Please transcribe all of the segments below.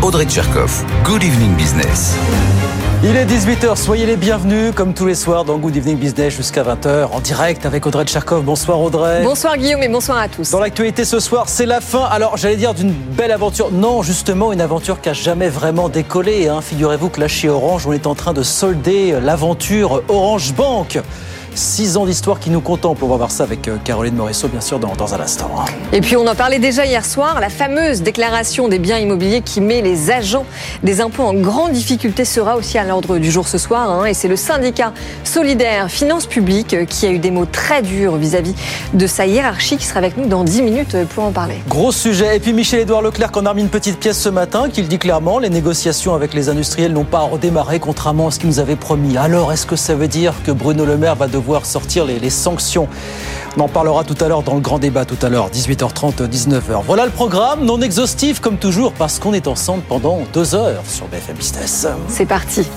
Audrey Tcherkov. Good evening business. Il est 18h, soyez les bienvenus comme tous les soirs dans Good Evening Business jusqu'à 20h en direct avec Audrey Tcherkov. Bonsoir Audrey. Bonsoir Guillaume et bonsoir à tous. Dans l'actualité ce soir, c'est la fin. Alors j'allais dire d'une belle aventure. Non, justement une aventure qui a jamais vraiment décollé. Hein. Figurez-vous que là chez Orange, on est en train de solder l'aventure Orange Bank. Six ans d'histoire qui nous contemplent. On va voir ça avec euh, Caroline Morisseau, bien sûr, dans, dans un instant. Et puis on en parlait déjà hier soir, la fameuse déclaration des biens immobiliers qui met les agents des impôts en grande difficulté sera aussi à l'ordre du jour ce soir. hein. et c'est le syndicat solidaire Finances Publiques euh, qui a eu des mots très durs vis-à-vis de sa hiérarchie qui sera avec nous dans 10 minutes euh, pour en parler. Gros sujet. Et puis Michel-Édouard Leclerc en a remis une petite pièce ce matin qui le dit clairement. Les négociations avec les industriels n'ont pas redémarré contrairement à ce qu'il nous avait promis. Alors est-ce que ça veut dire que Bruno Le Maire va devoir sortir les, les sanctions on en parlera tout à l'heure dans le grand débat tout à l'heure, 18h30, 19h. Voilà le programme, non exhaustif comme toujours, parce qu'on est ensemble pendant deux heures sur BFM Business. C'est parti.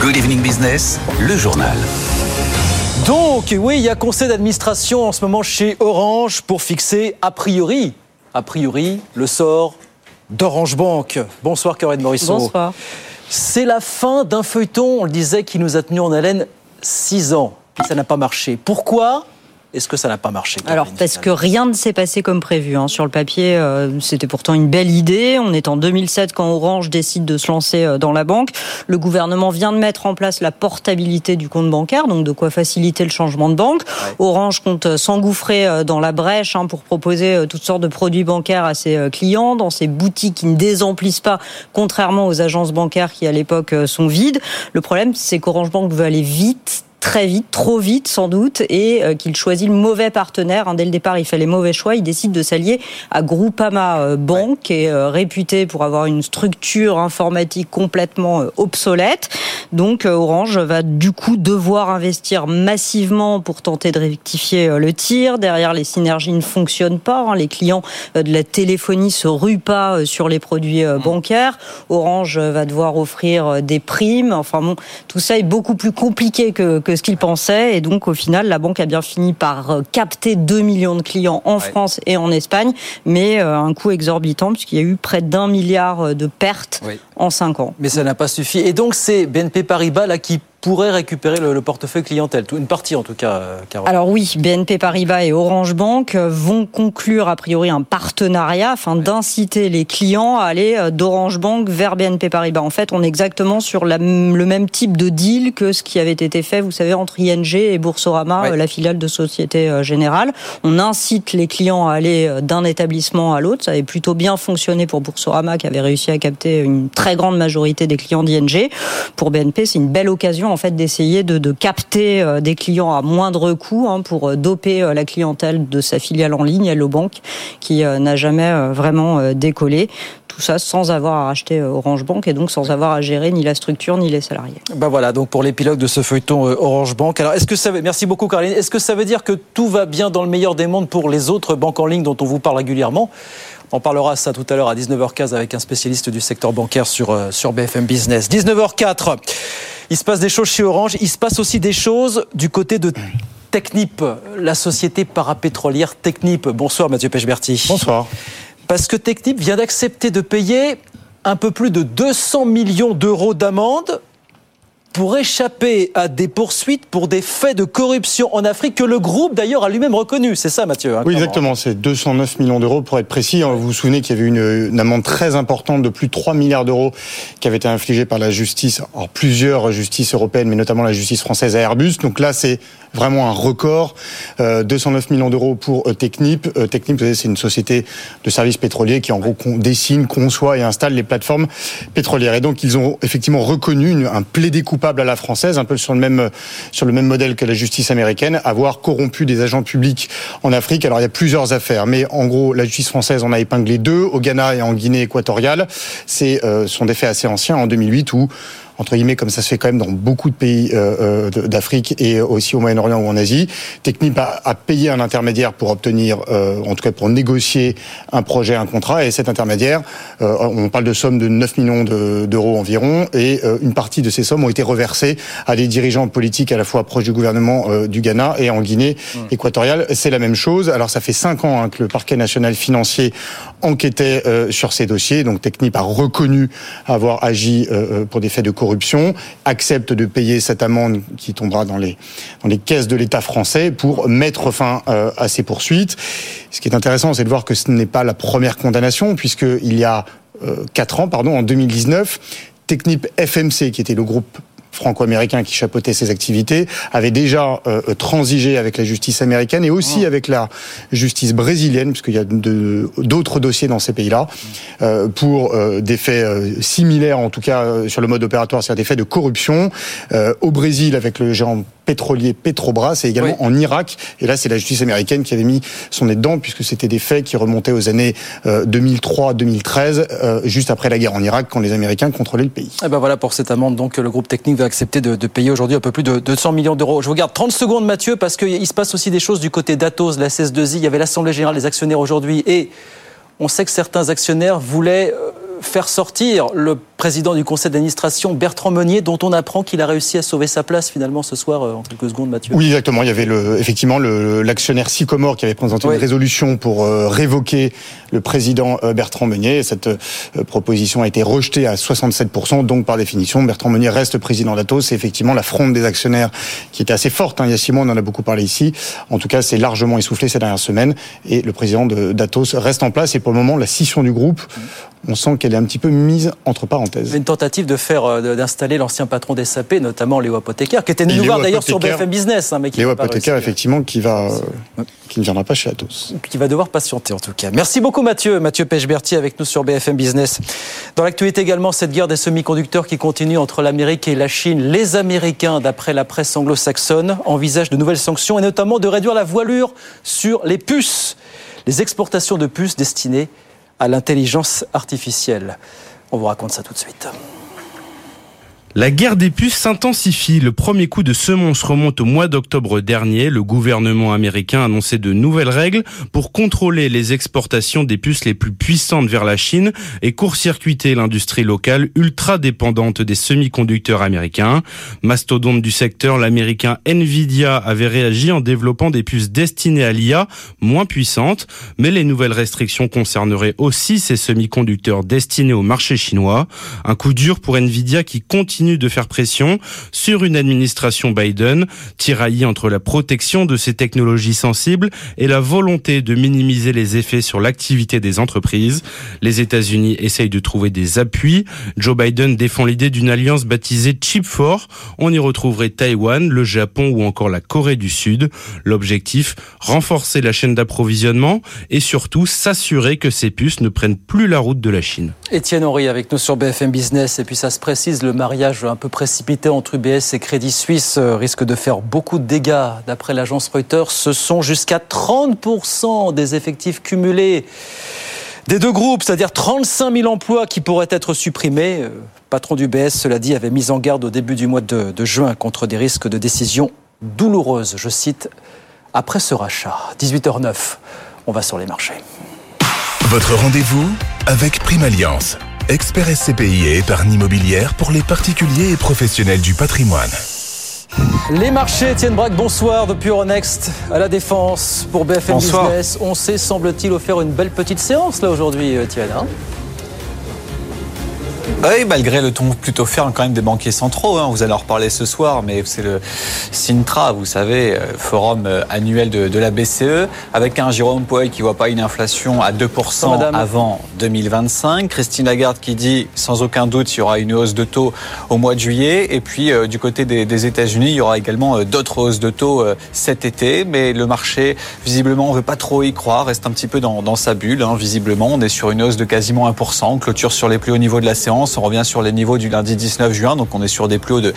Good evening business, le journal. Donc, oui, il y a conseil d'administration en ce moment chez Orange pour fixer a priori, a priori, le sort d'Orange Bank. Bonsoir Corinne Morisseau. Bonsoir. C'est la fin d'un feuilleton, on le disait, qui nous a tenus en haleine six ans. Et ça n'a pas marché. Pourquoi? Est-ce que ça n'a pas marché Alors parce que rien ne s'est passé comme prévu. hein. Sur le papier, euh, c'était pourtant une belle idée. On est en 2007 quand Orange décide de se lancer euh, dans la banque. Le gouvernement vient de mettre en place la portabilité du compte bancaire, donc de quoi faciliter le changement de banque. Orange compte euh, s'engouffrer euh, dans la brèche hein, pour proposer toutes sortes de produits bancaires à ses clients, dans ses boutiques qui ne désemplissent pas, contrairement aux agences bancaires qui à l'époque sont vides. Le problème, c'est qu'Orange Bank veut aller vite très vite, trop vite sans doute, et euh, qu'il choisit le mauvais partenaire. hein. Dès le départ, il fait les mauvais choix. Il décide de s'allier à Groupama euh, Bank, qui est euh, réputé pour avoir une structure informatique complètement obsolète. Donc Orange va du coup devoir investir massivement pour tenter de rectifier le tir. Derrière, les synergies ne fonctionnent pas. hein. Les clients de la téléphonie se ruent pas sur les produits euh, bancaires. Orange va devoir offrir des primes. Enfin bon, tout ça est beaucoup plus compliqué que, que ce qu'il pensait. Et donc, au final, la banque a bien fini par euh, capter 2 millions de clients en France et en Espagne, mais euh, un coût exorbitant puisqu'il y a eu près d'un milliard euh, de pertes Oui. en 5 ans. Mais ça n'a pas suffi. Et donc, c'est BNP Paribas là qui pourrait récupérer le, le portefeuille clientèle, une partie en tout cas, euh, Caroline. Alors oui, BNP Paribas et Orange Bank euh, vont conclure a priori un partenariat afin d'inciter les clients à aller euh, d'Orange Bank vers BNP Paribas. En fait, on est exactement sur la le même type de deal que ce qui avait été fait, vous savez, entre ING et Boursorama, Ouais. la filiale de Société Générale. On incite les clients à aller d'un établissement à l'autre. Ça avait plutôt bien fonctionné pour Boursorama qui avait réussi à capter une très grande majorité des clients d'ING. Pour BNP, c'est une belle occasion en fait d'essayer de, capter euh, des clients à moindre coût hein, pour euh, doper euh, la clientèle de sa filiale en ligne, Hello Bank, qui n'a jamais vraiment décollé. Tout ça sans avoir à racheter Orange Bank et donc sans avoir à gérer ni la structure ni les salariés. Ben voilà, donc pour l'épilogue de ce feuilleton Orange Bank. Alors, est-ce que ça veut, merci beaucoup Caroline, est-ce que ça veut dire que tout va bien dans le meilleur des mondes pour les autres banques en ligne dont on vous parle régulièrement? On parlera ça tout à l'heure à 19h15 avec un spécialiste du secteur bancaire sur, euh, sur BFM Business. 19h04, il se passe des choses chez Orange, il se passe aussi des choses du côté de Technip, la société parapétrolière Technip. Bonsoir Mathieu Pechberti. Bonsoir. Parce que Technip vient d'accepter de payer un peu plus de 200 millions d'euros d'amende pour échapper à des poursuites pour des faits de corruption en Afrique que le groupe d'ailleurs a lui-même reconnu. C'est ça Mathieu hein, Oui, exactement. C'est 209 millions d'euros pour être précis. Vous vous souvenez qu'il y avait une, une amende très importante de plus de 3 milliards d'euros qui avait été infligée par la justice, alors plusieurs justices européennes, mais notamment la justice française à Airbus. Donc là, c'est vraiment un record. Euh, 209 millions d'euros pour euh, Technip. Euh, Technip, vous savez, c'est une société de services pétroliers qui en gros dessine, conçoit et installe les plateformes pétrolières. Et donc ils ont effectivement reconnu un plaidé coupable à la française, un peu sur le même sur le même modèle que la justice américaine, avoir corrompu des agents publics en Afrique. Alors il y a plusieurs affaires, mais en gros la justice française en a épinglé deux au Ghana et en Guinée équatoriale. C'est euh, sont des faits assez anciens en 2008 où entre guillemets, comme ça se fait quand même dans beaucoup de pays euh, d'Afrique et aussi au Moyen-Orient ou en Asie. Technip a, a, payé un intermédiaire pour obtenir, en tout cas pour négocier un projet, un contrat, et cet intermédiaire, on parle de sommes de 9 millions d'euros environ, et une partie de ces sommes ont été reversées à des dirigeants politiques à la fois proches du gouvernement du Ghana et en Guinée mmh. équatoriale. C'est la même chose. Alors ça fait cinq ans hein, que le parquet national financier enquêtait euh, sur ces dossiers. Donc Technip a reconnu avoir agi euh, euh, pour des faits de corruption, accepte de payer cette amende qui tombera dans les, dans les caisses de l'État français pour mettre fin à ces poursuites. Ce qui est intéressant, c'est de voir que ce n'est pas la première condamnation, puisqu'il y a quatre ans, pardon, en 2019, Technip FMC, qui était le groupe franco-américain qui chapeautait ces activités, avait déjà euh, transigé avec la justice américaine et aussi oh. avec la justice brésilienne, puisqu'il y a d'autres dossiers dans ces pays-là, euh, pour euh, des faits similaires, en tout cas sur le mode opératoire, c'est-à-dire des faits de corruption. au Brésil, avec le géant pétrolier Petrobras et également en Irak. Et là, c'est la justice américaine qui avait mis son nez dedans puisque c'était des faits qui remontaient aux années 2003-2013, juste après la guerre en Irak, quand les Américains contrôlaient le pays. Et ben voilà pour cette amende. Donc le groupe technique accepter de, payer aujourd'hui un peu plus de 200 millions d'euros. Je vous garde 30 secondes, Mathieu, parce qu'il se passe aussi des choses du côté d'Atos, la CS2I. Il y avait l'Assemblée générale des actionnaires aujourd'hui et on sait que certains actionnaires voulaient euh, faire sortir le président du conseil d'administration, Bertrand Meunier, dont on apprend qu'il a réussi à sauver sa place finalement ce soir euh, en quelques secondes, Mathieu. Oui, exactement. Il y avait le, effectivement l'actionnaire Sycomore qui avait présenté une résolution pour euh, révoquer le président euh, Bertrand Meunier. Cette proposition a été rejetée à 67%. Donc, par définition, Bertrand Meunier reste président d'Atos. C'est effectivement la fronde des actionnaires qui était assez forte. Hein. Il y a six mois, on en a beaucoup parlé ici. En tout cas, c'est largement essoufflé ces dernières semaines. Et le président d'Atos reste en place. Et pour le moment, la scission du groupe, on sent qu'elle est un petit peu mise entre parenthèses. Une tentative de faire, euh, d'installer l'ancien patron des SAP, notamment Léo Apothécaire, qui était venu nous voir d'ailleurs sur BFM Business. Hein, mais qui Léo Apothécaire, effectivement, qui, va, euh, qui ne viendra pas chez Atos. Qui va devoir patienter en tout cas. Merci beaucoup Mathieu. Mathieu Pechberti avec nous sur BFM Business. Dans l'actualité également, cette guerre des semi-conducteurs qui continue entre l'Amérique et la Chine. Les Américains, d'après la presse anglo-saxonne, envisagent de nouvelles sanctions et notamment de réduire la voilure sur les puces. Les exportations de puces destinées à l'intelligence artificielle. On vous raconte ça tout de suite. La guerre des puces s'intensifie. Le premier coup de semonce remonte au mois d'octobre dernier. Le gouvernement américain a annoncé de nouvelles règles pour contrôler les exportations des puces les plus puissantes vers la Chine et court-circuiter l'industrie locale ultra dépendante des semi-conducteurs américains. Mastodonte du secteur, l'américain Nvidia avait réagi en développant des puces destinées à l'IA moins puissantes, mais les nouvelles restrictions concerneraient aussi ces semi-conducteurs destinés au marché chinois. Un coup dur pour Nvidia qui continue de faire pression sur une administration Biden, tiraillée entre la protection de ces technologies sensibles et la volonté de minimiser les effets sur l'activité des entreprises. Les États-Unis essayent de trouver des appuis. Joe Biden défend l'idée d'une alliance baptisée Chip 4. On y retrouverait Taïwan, le Japon ou encore la Corée du Sud. L'objectif, renforcer la chaîne d'approvisionnement et surtout s'assurer que ces puces ne prennent plus la route de la Chine. Étienne Henry avec nous sur BFM Business et puis ça se précise le mariage un peu précipité entre UBS et Crédit Suisse euh, risque de faire beaucoup de dégâts. D'après l'agence Reuters, ce sont jusqu'à 30% des effectifs cumulés des deux groupes, c'est-à-dire 35 000 emplois qui pourraient être supprimés. Le euh, patron d'UBS, cela dit, avait mis en garde au début du mois de, de juin contre des risques de décision douloureuses. Je cite, après ce rachat, 18h09, on va sur les marchés. Votre rendez-vous avec Prime Alliance expert SCPI et épargne immobilière pour les particuliers et professionnels du patrimoine. Les marchés, Étienne Braque, bonsoir depuis Euronext à la Défense pour BFM Business. On s'est, semble-t-il, offert une belle petite séance là aujourd'hui, Étienne. Hein? Oui, malgré le ton plutôt ferme quand même des banquiers centraux. Hein. Vous allez en reparler ce soir, mais c'est le Sintra, vous savez, euh, forum euh, annuel de, la BCE, avec un Jérôme Powell qui voit pas une inflation à 2% avant 2025. Christine Lagarde qui dit, sans aucun doute, il y aura une hausse de taux au mois de juillet. Et puis, euh, du côté des, États-Unis, il y aura également d'autres hausses de taux cet été. Mais le marché, visiblement, on veut pas trop y croire, reste un petit peu dans, sa bulle. Hein. Visiblement, on est sur une hausse de quasiment 1%, clôture sur les plus hauts niveaux de la séance On revient sur les niveaux du lundi 19 juin, donc on est sur des plus hauts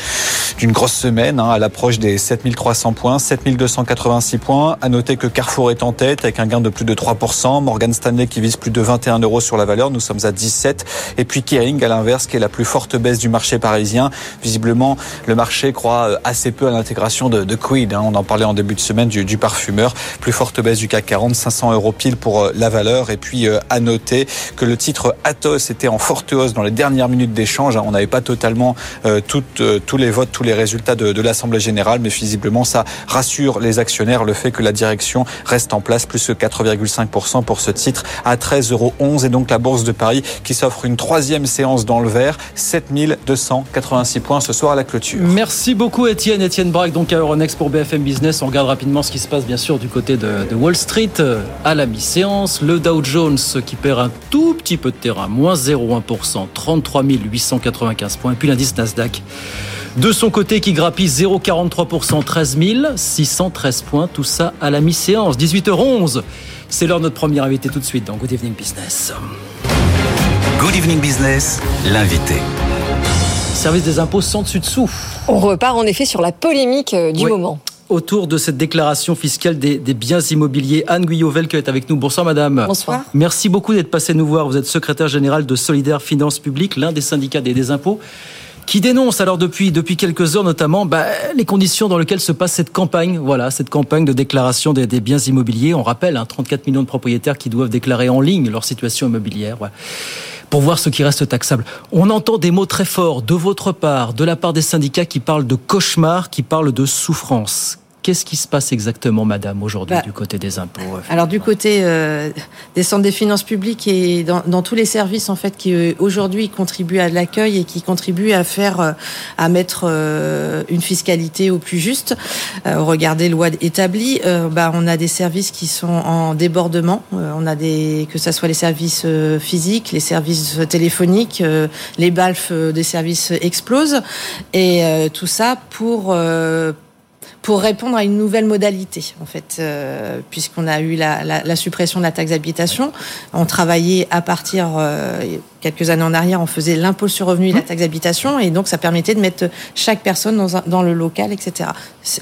d'une grosse semaine, hein, à l'approche des 7300 points, 7286 points. À noter que Carrefour est en tête avec un gain de plus de 3%, Morgan Stanley qui vise plus de 21 euros sur la valeur, nous sommes à 17, et puis Kering à l'inverse qui est la plus forte baisse du marché parisien. Visiblement, le marché croit euh, assez peu à l'intégration de, de Quid. Hein. On en parlait en début de semaine du, du parfumeur. Plus forte baisse du CAC 40, 500 euros pile pour euh, la valeur. Et puis euh, à noter que le titre Atos était en forte hausse dans les dernières minutes d'échange. On n'avait pas totalement euh, toutes, tous les votes, tous les résultats de, l'Assemblée générale, mais visiblement ça rassure les actionnaires le fait que la direction reste en place, plus 4,5% pour ce titre à 13,11 euros. Et donc la Bourse de Paris qui s'offre une troisième séance dans le vert, 7286 points ce soir à la clôture. Merci beaucoup Étienne. Étienne Braque, donc à Euronext pour BFM Business. On regarde rapidement ce qui se passe bien sûr du côté de, de Wall Street à la mi-séance. Le Dow Jones qui perd un tout petit peu de terrain, moins 0,1%, 33 895 points. Et puis l'indice Nasdaq. De son côté, qui grappille 0,43%, 13 613 points. Tout ça à la mi-séance, 18h11. C'est l'heure de notre premier invité tout de suite dans Good Evening Business. Good Evening Business, l'invité. Service des impôts sans dessus-dessous. On repart en effet sur la polémique euh, du Oui. moment. Autour de cette déclaration fiscale des, des biens immobiliers, Anne Guyot-Velke est avec nous. Bonsoir madame. Bonsoir. Merci beaucoup d'être passé nous voir. Vous êtes secrétaire général de Solidaire Finances Publiques, l'un des syndicats des, des impôts, qui dénonce alors depuis, depuis quelques heures notamment bah, les conditions dans lesquelles se passe cette campagne. Voilà, cette campagne de déclaration des, des biens immobiliers. On rappelle, hein, 34 millions de propriétaires qui doivent déclarer en ligne leur situation immobilière. Pour voir ce qui reste taxable. On entend des mots très forts de votre part, de la part des syndicats qui parlent de cauchemar, qui parlent de souffrance. Qu'est-ce qui se passe exactement, madame, aujourd'hui Bah, du côté des impôts Alors du côté euh, des centres des finances publiques et dans, dans tous les services en fait qui euh, aujourd'hui contribuent à l'accueil et qui contribuent à faire euh, à mettre euh, une fiscalité au plus juste euh, au regard des lois établies, euh, bah, on a des services qui sont en débordement. Euh, on a des que ça soit les services euh, physiques, les services téléphoniques, euh, les balfs euh, des services explosent et euh, tout ça pour euh, pour répondre à une nouvelle modalité, en fait, euh, puisqu'on a eu la, la, la suppression de la taxe d'habitation. On travaillait à partir, euh, quelques années en arrière, on faisait l'impôt sur revenu et la taxe d'habitation, et donc ça permettait de mettre chaque personne dans, un- dans le local, etc.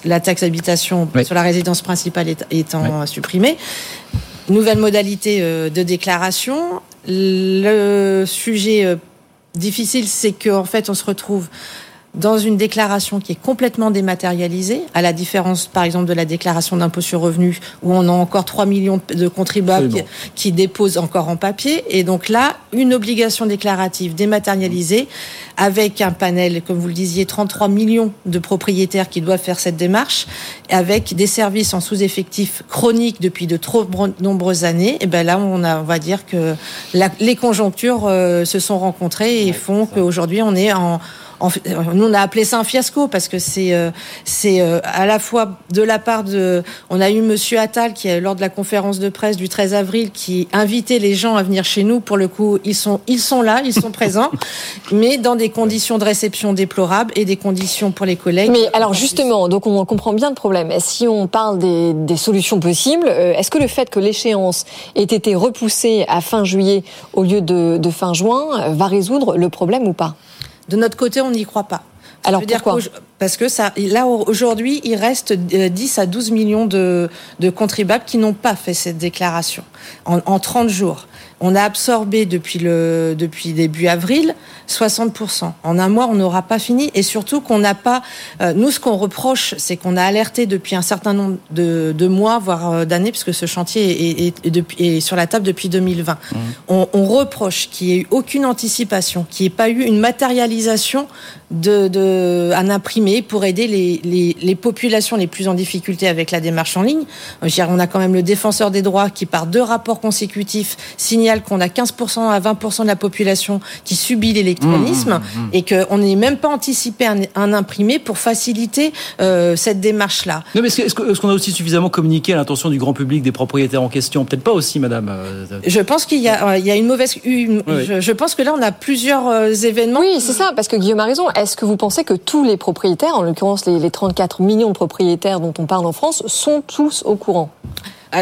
La taxe d'habitation Oui. sur la résidence principale étant supprimée. Nouvelle modalité euh, de déclaration. Le sujet euh, difficile, c'est qu'en fait, on se retrouve dans une déclaration qui est complètement dématérialisée, à la différence, par exemple, de la déclaration d'impôt sur revenu, où on a encore 3 millions de contribuables qui, déposent encore en papier. Et donc là, une obligation déclarative dématérialisée, avec un panel, comme vous le disiez, 33 millions de propriétaires qui doivent faire cette démarche, avec des services en sous-effectif chronique depuis de trop nombreuses années. Et ben là, on, a, on va dire que la- les conjonctures euh, se sont rencontrées et font qu'aujourd'hui, on est en en euh, nous on a appelé ça un fiasco parce que c'est euh, c'est euh, à la fois de la part de on a eu monsieur Attal qui lors de la conférence de presse du 13 avril qui invitait les gens à venir chez nous. Pour le coup ils sont ils sont là ils sont présents mais dans des conditions de réception déplorables et des conditions pour les collègues. Mais alors justement, donc on comprend bien le problème. Si on parle des, des solutions possibles, est-ce que le fait que l'échéance ait été repoussée à fin juillet au lieu de, de fin juin va résoudre le problème ou pas? De notre côté, on n'y croit pas. Alors pourquoi Parce que ça, là aujourd'hui, il reste euh, 10 à 12 millions de, de contribuables qui n'ont pas fait cette déclaration en, en 30 jours. On a absorbé depuis le depuis début avril 60%. En un mois, on n'aura pas fini et surtout qu'on n'a pas. euh, nous, ce qu'on reproche, c'est qu'on a alerté depuis un certain nombre de, de mois, voire euh, d'années, puisque ce chantier est, est- est sur la table depuis 2020. On, on reproche qu'il n'y ait eu aucune anticipation, qu'il n'y ait pas eu une matérialisation de, de un imprimé pour aider les, les, les populations les plus en difficulté avec la démarche en ligne. Euh, dire, On a quand même le défenseur des droits qui, par deux rapports consécutifs, signale qu'on a 15% à 20% de la population qui subit l'électronisme et qu'on n'est même pas anticipé un, un imprimé pour faciliter euh, cette démarche-là. Non, mais est-ce qu'on a aussi suffisamment communiqué à l'intention du grand public des propriétaires en question? Peut-être pas aussi, madame. euh, Je pense qu'il y a, euh, il y a une mauvaise. une- Oui. je, je pense que là, on a plusieurs euh, événements. Oui, c'est ça, parce que Guillaume a raison. Est-ce que vous pensez que tous les propriétaires, en l'occurrence les, les 34 millions de propriétaires dont on parle en France, sont tous au courant?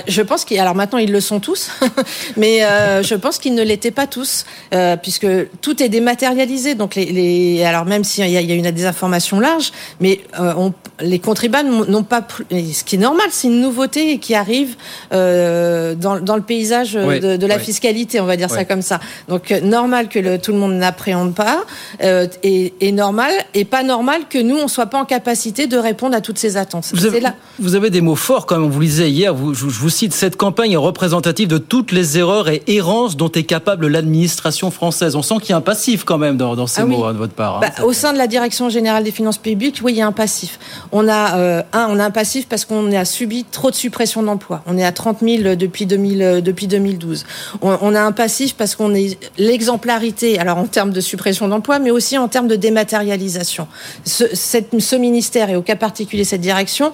Je pense qu'ils, alors maintenant ils le sont tous, mais euh, je pense qu'ils ne l'étaient pas tous, euh, puisque tout est dématérialisé. Donc les, les alors même s'il y a, il y a une des informations larges, mais euh, on, les contribuables n'ont pas, ce qui est normal, c'est une nouveauté qui arrive euh, dans, dans le paysage de, de la fiscalité, on va dire ça comme ça. Donc euh, normal que le, tout le monde n'appréhende pas, euh, et, et normal et pas normal que nous on soit pas en capacité de répondre à toutes ces attentes. Vous avez, là. vous avez des mots forts quand même, on vous lisait hier, vous, je, je vous cite, cette campagne est représentative de toutes les erreurs et errances dont est capable l'administration française. On sent qu'il y a un passif quand même dans, dans ces Ah oui. mots hein, de votre part. hein. Bah, au sein de la direction générale des finances publiques, oui, il y a un passif. On a euh, un, on a un passif parce qu'on a subi trop de suppression d'emplois. On est à 30 000 depuis 2000, euh, depuis 2012. On, on a un passif parce qu'on est l'exemplarité, alors en termes de suppression d'emplois, mais aussi en termes de dématérialisation. Ce, cette- ce ministère et au cas particulier cette direction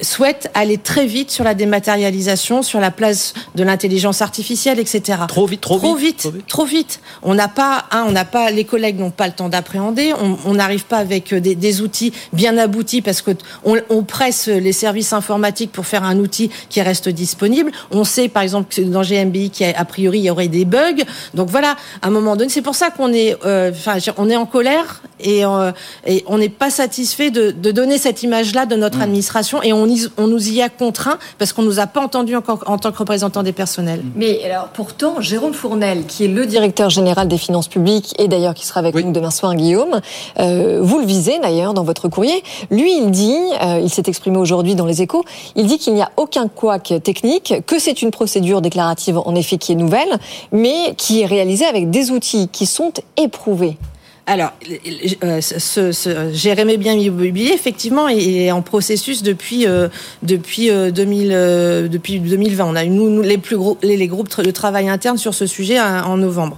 souhaite aller très vite sur la dématérialisation, sur la place de l'intelligence artificielle, etc. Trop vite, trop, Trop vite, vite, trop vite. On n'a pas, un, on n'a pas, les collègues n'ont pas le temps d'appréhender. On n'arrive pas avec euh, des, des outils bien aboutis parce que on, on presse les services informatiques pour faire un outil qui reste disponible. On sait, par exemple, que dans GMBI, qu'il a, a priori, il y aurait des bugs. Donc voilà, à un moment donné, c'est pour ça qu'on est, euh, enfin, on est en colère et, euh, et on n'est pas satisfait de, de donner cette image-là de notre administration et on, y- on nous y a contraint parce qu'on nous a pas entendu en tant que représentant des personnels. Mais alors pourtant, Jérôme Fournel, qui est le directeur général des finances publiques et d'ailleurs qui sera avec nous demain soir, Guillaume, euh, vous le visez d'ailleurs dans votre courrier. Lui, il dit, euh, il s'est exprimé aujourd'hui dans les échos, il dit qu'il n'y a aucun couac technique, que c'est une procédure déclarative en effet qui est nouvelle, mais qui est réalisée avec des outils qui sont éprouvés. Alors, euh, ce, ce, Jérémy Bien Immobilier, effectivement, est est en processus depuis euh, depuis euh, 2000 euh, depuis 2020. On a eu nous, nous, les plus gros les, les groupes de travail interne sur ce sujet hein, en novembre.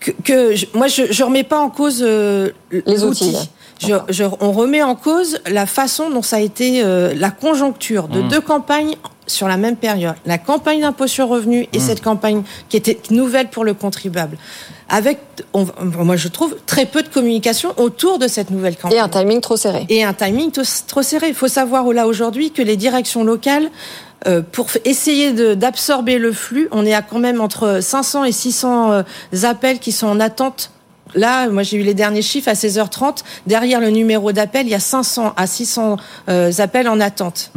Que, que je- moi, je, je remets pas en cause euh, Les outils. Je, je- on remet en cause la façon dont ça a été euh, la conjoncture de Mmh. deux campagnes sur la même période. La campagne d'impôt sur revenu et Mmh. cette campagne qui était nouvelle pour le contribuable. Avec, on- moi je trouve, très peu de communication autour de cette nouvelle campagne. Et un timing trop serré. Et un timing trop serré. Il faut savoir là aujourd'hui que les directions locales, euh, pour essayer de- d'absorber le flux, on est à quand même entre 500 et 600 euh, appels qui sont en attente. Là, moi j'ai eu les derniers chiffres à 16h30. Derrière le numéro d'appel, il y a 500 à 600 euh, appels en attente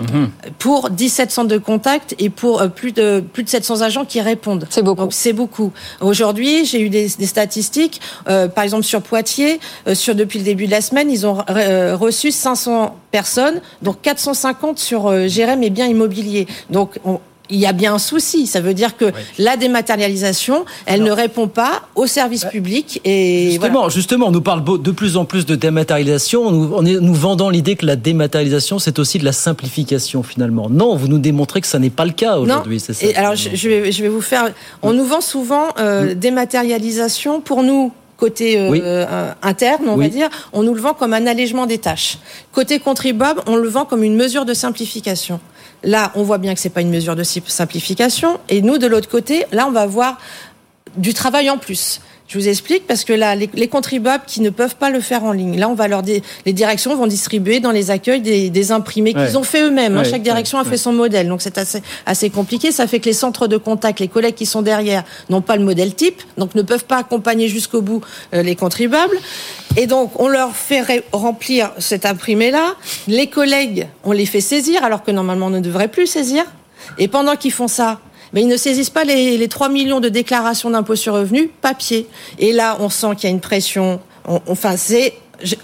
pour 17 centres de contact et pour euh, plus de plus de 700 agents qui répondent. C'est beaucoup. C'est beaucoup. Aujourd'hui, j'ai eu des, des statistiques. euh, par exemple sur Poitiers, euh, sur depuis le début de la semaine, ils ont re- euh, reçu 500 personnes, donc 450 sur euh, Jérém et biens immobiliers. Donc on- il y a bien un souci. Ça veut dire que la dématérialisation, elle ne répond pas aux services publics. Et Justement, voilà. justement, on nous parle de plus en plus de dématérialisation. On nous, on est, nous vendant l'idée que la dématérialisation, c'est aussi de la simplification finalement. Non, vous nous démontrez que ça n'est pas le cas aujourd'hui. C'est ça. Et alors, je, je vais, je vais vous faire. On nous vend souvent euh, dématérialisation pour nous. Côté euh, Oui. euh, interne, on Oui. va dire, on nous le vend comme un allègement des tâches. Côté contribuable, on le vend comme une mesure de simplification. Là, on voit bien que c'est pas une mesure de si- simplification. Et nous, de l'autre côté, là, on va voir du travail en plus. Je vous explique parce que là, les, les contribuables qui ne peuvent pas le faire en ligne, là, on va leur dé- les directions vont distribuer dans les accueils des, des imprimés Ouais. qu'ils ont fait eux-mêmes. hein. Chaque direction a fait son modèle, donc c'est assez assez compliqué. Ça fait que les centres de contact, les collègues qui sont derrière, n'ont pas le modèle type, donc ne peuvent pas accompagner jusqu'au bout euh, les contribuables. Et donc, on leur fait remplir cet imprimé-là. Les collègues, on les fait saisir, alors que normalement, on ne devrait plus saisir. Et pendant qu'ils font ça, mais ils ne saisissent pas les, les 3 millions de déclarations d'impôt sur revenu papier. Et là, on sent qu'il y a une pression. On- enfin, c'est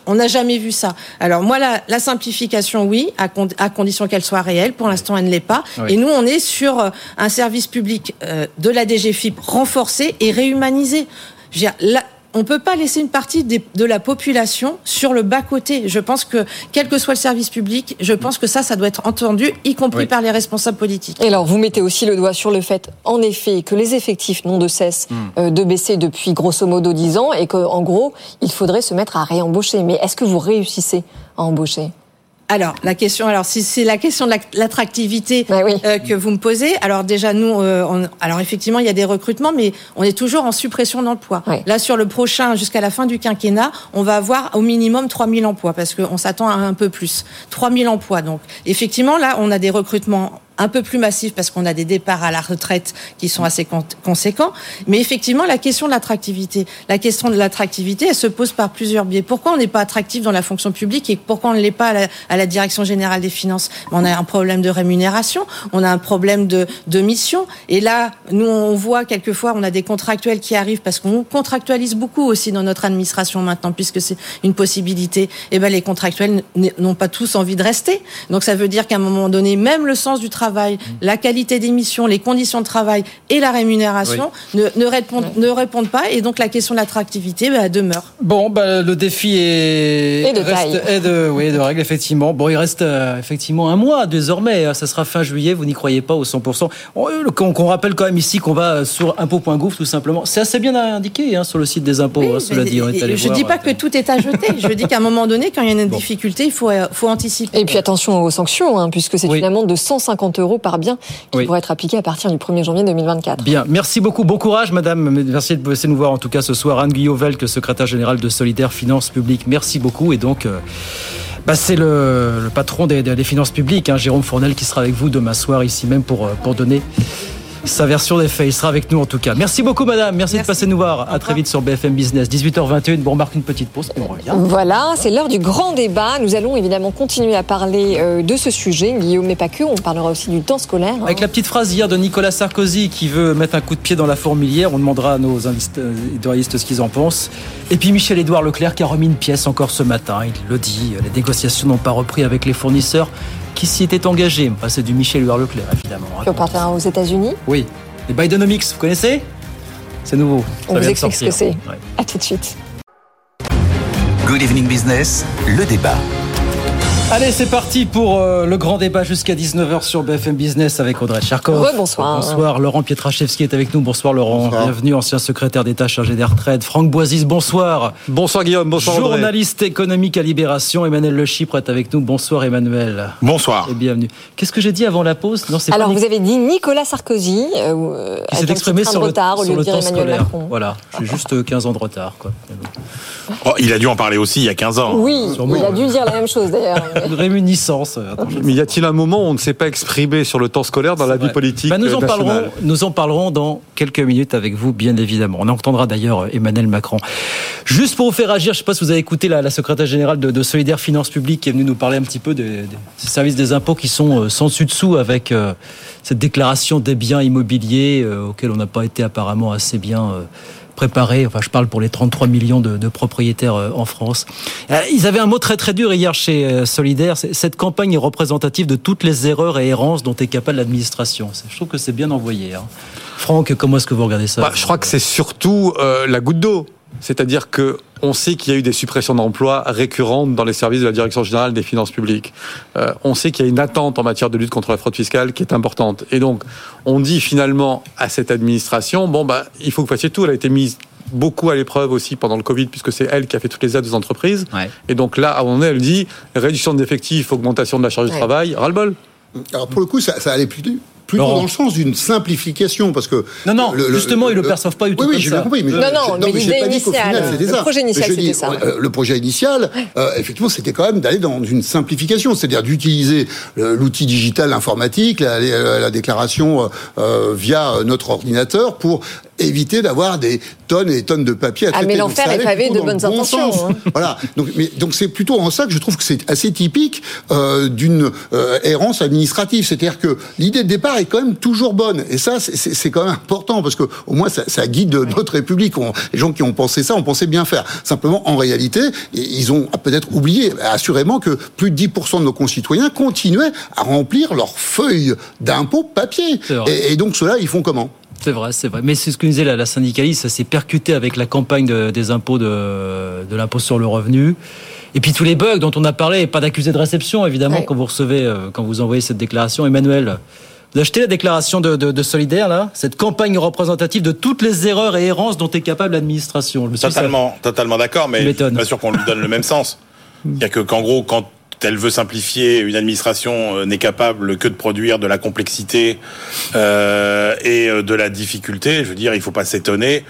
on n'a jamais vu ça. Alors moi, la, la simplification, oui, à, con- à condition qu'elle soit réelle. Pour l'instant, elle ne l'est pas. Oui. Et nous, on est sur euh, un service public euh, de la DGFIP renforcé et réhumanisé. Je veux dire, on peut pas laisser une partie des- de la population sur le bas côté. Je pense que quel que soit le service public, je pense que ça, ça doit être entendu, y compris Oui. par les responsables politiques. Et alors, vous mettez aussi le doigt sur le fait, en effet, que les effectifs n'ont de cesse euh, de baisser depuis grosso modo 10 ans et qu'en gros, il faudrait se mettre à réembaucher. Mais est-ce que vous réussissez à embaucher? Alors, la question, alors si c'est la question de la- l'attractivité Bah oui. euh, que vous me posez, alors déjà nous, euh, on- alors effectivement il y a des recrutements, mais on est toujours en suppression d'emplois. Là sur le prochain, jusqu'à la fin du quinquennat, on va avoir au minimum 3000 emplois parce qu'on s'attend à un peu plus. 3000 emplois donc. Effectivement là, on a des recrutements un peu plus massif parce qu'on a des départs à la retraite qui sont assez conséquents. Mais effectivement, la question de l'attractivité, la question de l'attractivité, elle se pose par plusieurs biais. Pourquoi on n'est pas attractif dans la fonction publique et pourquoi on ne l'est pas à la, direction générale des finances? On a un problème de rémunération, on a un problème de, mission. Et là, nous, on voit quelquefois, on a des contractuels qui arrivent parce qu'on contractualise beaucoup aussi dans notre administration maintenant, puisque c'est une possibilité. Et eh ben, les contractuels n'ont pas tous envie de rester. Donc ça veut dire qu'à un moment donné, même le sens du travail, la qualité des missions, les conditions de travail et la rémunération ne, ne, répondent, ne répondent pas. Et donc la question de l'attractivité bah, demeure. Bon, bah, le défi est, et de reste, taille. de, oui, de règle, effectivement. Bon, il reste euh, effectivement un mois désormais. Ça sera fin juillet. Vous n'y croyez pas au 100%. On, qu'on rappelle quand même ici qu'on va sur impôt.gouv tout simplement. C'est assez bien indiqué hein, sur le site des impôts. hein, cela dit, on est allé je ne dis pas que tout est à jeter. je dis qu'à un moment donné, quand il y a une difficulté, il faut, euh, faut anticiper. Et puis attention aux sanctions, hein, puisque c'est une amende de 150 euros par bien qui pourrait être appliquée à partir du 1er janvier 2024. Bien, merci beaucoup. Bon courage, madame. Merci de nous voir en tout cas ce soir. Anne Guillauvel, secrétaire général de Solidaire Finances Publiques. Merci beaucoup. Et donc. Euh, bah, c'est le, le, patron des, des, finances publiques, hein, Jérôme Fournel, qui sera avec vous demain soir ici même pour, euh, pour donner sa version des faits. Il sera avec nous en tout cas. Merci beaucoup, madame. Merci, Merci. de passer nous voir. À très vite sur BFM Business. 18h21. Bon, on marque une petite pause et on revient. Voilà, c'est l'heure du grand débat. Nous allons évidemment continuer à parler euh, de ce sujet. Guillaume, mais pas que. On parlera aussi du temps scolaire. Hein. Avec la petite phrase hier de Nicolas Sarkozy qui veut mettre un coup de pied dans la fourmilière. On demandera à nos éditorialistes ce qu'ils en pensent. Et puis Michel-Édouard Leclerc qui a remis une pièce encore ce matin. Il le dit. Les négociations n'ont pas repris avec les fournisseurs qui s'y étaient engagés. C'est du Michel-Édouard Leclerc, évidemment. Puis on partira aux États-Unis Oui. Les Bidenomics, vous connaissez? C'est nouveau. On vous explique ce que c'est. Ouais. À tout de suite. Good Evening Business, le débat. Allez, c'est parti pour euh, le grand débat jusqu'à 19h sur BFM Business avec Audrey Charkov. bonsoir. Bonsoir. Laurent Pietraszewski est avec nous. Bonsoir Laurent. Bonsoir. Bienvenue, ancien secrétaire d'État chargé des retraites. Franck Boisis, bonsoir. Bonsoir Guillaume, bonsoir Audrey. Journaliste économique à Libération. Emmanuel Le Chypre est avec nous. Bonsoir Emmanuel. Bonsoir. Et bienvenue. Qu'est-ce que j'ai dit avant la pause? Non, c'est Alors, vous avez dit Nicolas Sarkozy. Euh, qui s'est exprimé sur, retard, le, au lieu sur de dire le temps Emmanuel scolaire. Macron. Voilà, j'ai juste 15 ans de retard. Quoi. Oh, il a dû en parler aussi il y a 15 ans. Oui, il a dû dire la même chose d'ailleurs. Une rémuniscence. Mais y a-t-il un moment où on ne s'est pas exprimé sur le temps scolaire dans la vie politique bah, nous, en nationale parlerons, nous en parlerons dans quelques minutes avec vous, bien évidemment. On entendra d'ailleurs Emmanuel Macron. Juste pour vous faire agir, je ne sais pas si vous avez écouté la, la secrétaire générale de, de, Solidaire Finances Publiques qui est venue nous parler un petit peu des, des services des impôts qui sont euh, sans dessus-dessous avec euh, cette déclaration des biens immobiliers euh, auxquels on n'a pas été apparemment assez bien euh, préparé. Enfin, je parle pour les 33 millions de, propriétaires euh, en France. Euh, ils avaient un mot très très dur hier chez euh, Solidaire. Cette campagne est représentative de toutes les erreurs et errances dont est capable l'administration. Je trouve que c'est bien envoyé. Hein. Franck, comment est-ce que vous regardez ça? Bah, Je crois que c'est surtout la goutte d'eau. C'est-à-dire que on sait qu'il y a eu des suppressions d'emplois récurrentes dans les services de la Direction générale des finances publiques. Euh, on sait qu'il y a une attente en matière de lutte contre la fraude fiscale qui est importante. Et donc, on dit finalement à cette administration, bon, bah, il faut que vous fassiez tout. Elle a été mise beaucoup à l'épreuve aussi pendant le Covid, puisque c'est elle qui a fait toutes les aides aux entreprises. Ouais. Et donc là, à un moment donné, elle dit réduction d'effectifs, augmentation de la charge Ouais. de travail, ras-le-bol. Alors pour le coup, ça, ça allait plutôt, plutôt Laurent. dans le sens d'une simplification, parce que Non, non, le- le- justement, ils le le- perçoivent pas du tout Oui, oui, comme j'ai ça. bien compris. Mais Non, non, mais l'idée initiale, final, le ça. projet initial, Mais c'était ça. euh, le projet initial, euh, effectivement, c'était quand même d'aller dans une simplification, c'est-à-dire d'utiliser euh, l'outil digital informatique, la, la- la déclaration euh, euh, via notre ordinateur pour éviter d'avoir des tonnes et des tonnes de papier à Ah, traiter. mais Donc, l'enfer est pavé de bonnes bon intentions, hein. Voilà. Donc, mais, donc c'est plutôt en ça que je trouve que c'est assez typique euh, d'une euh, errance administrative. C'est-à-dire que l'idée de départ est quand même toujours bonne. Et ça, c'est- quand même important parce que au moins ça, ça guide notre République. On- les gens qui ont pensé ça ont pensé bien faire. Simplement, en réalité, ils ont peut-être oublié assurément que plus de 10% de nos concitoyens continuaient à remplir leurs feuilles d'impôts papier. Et, et donc cela, ils font comment? C'est vrai, c'est vrai. Mais c'est ce que disait la, la syndicaliste, ça s'est percuté avec la campagne de- des impôts de, de l'impôt sur le revenu. Et puis tous les bugs dont on a parlé, et pas d'accusé de réception, évidemment, Ouais. quand vous recevez, euh, quand vous envoyez cette déclaration. Emmanuel, vous achetez la déclaration de, de, de Solidaire, là Cette campagne représentative de toutes les erreurs et errances dont est capable l'administration. Je me suis dit, ça- Totalement, totalement d'accord, mais je suis pas sûr qu'on lui donne le même sens. C'est-à-dire que qu'en gros, quand elle veut simplifier, une administration euh, n'est capable que de produire de la complexité euh, et euh, de la difficulté. Je veux dire, il faut pas s'étonner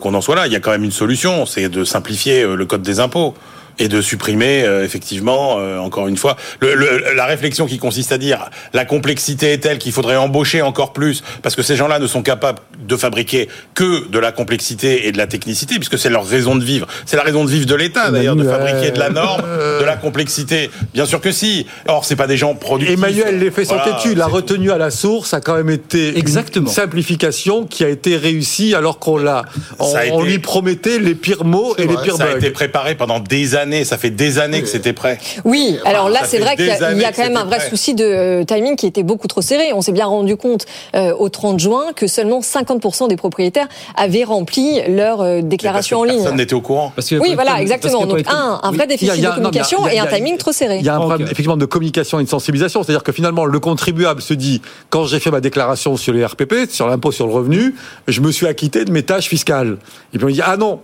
qu'on en soit là. Il y a quand même une solution, c'est de simplifier le code des impôts. Et de supprimer euh, effectivement, euh, encore une fois, le, le, la réflexion qui consiste à dire la complexité est telle qu'il faudrait embaucher encore plus parce que ces gens-là ne sont capables de fabriquer que de la complexité et de la technicité puisque c'est leur raison de vivre. C'est la raison de vivre de l'État d'ailleurs de fabriquer de la norme, de la complexité. Bien sûr que si. Or c'est pas des gens productifs. Emmanuel, sont Voilà, têtus. La retenue à la source a quand même été Exactement. une simplification qui a été réussie alors qu'on l'a. On, été- lui promettait les pires mots et les pires ça a bugs. été préparé pendant des années. Ça fait des années que c'était prêt. Oui, alors là, c'est vrai qu'il y a, y quand même un vrai prêt. souci de euh, timing qui était beaucoup trop serré. On s'est bien rendu compte euh, au 30 juin que seulement 50% des propriétaires avaient rempli leur euh, déclaration en ligne. Personne n'était au courant. Parce Oui, voilà, exactement. Donc un, un vrai Oui, déficit a- de communication a- et un timing trop serré. Il y a un problème Ok. effectivement de communication et de sensibilisation, c'est-à-dire que finalement le contribuable se dit quand j'ai fait ma déclaration sur les RPP, sur l'impôt sur le revenu, je me suis acquitté de mes tâches fiscales. Et puis on dit ah non.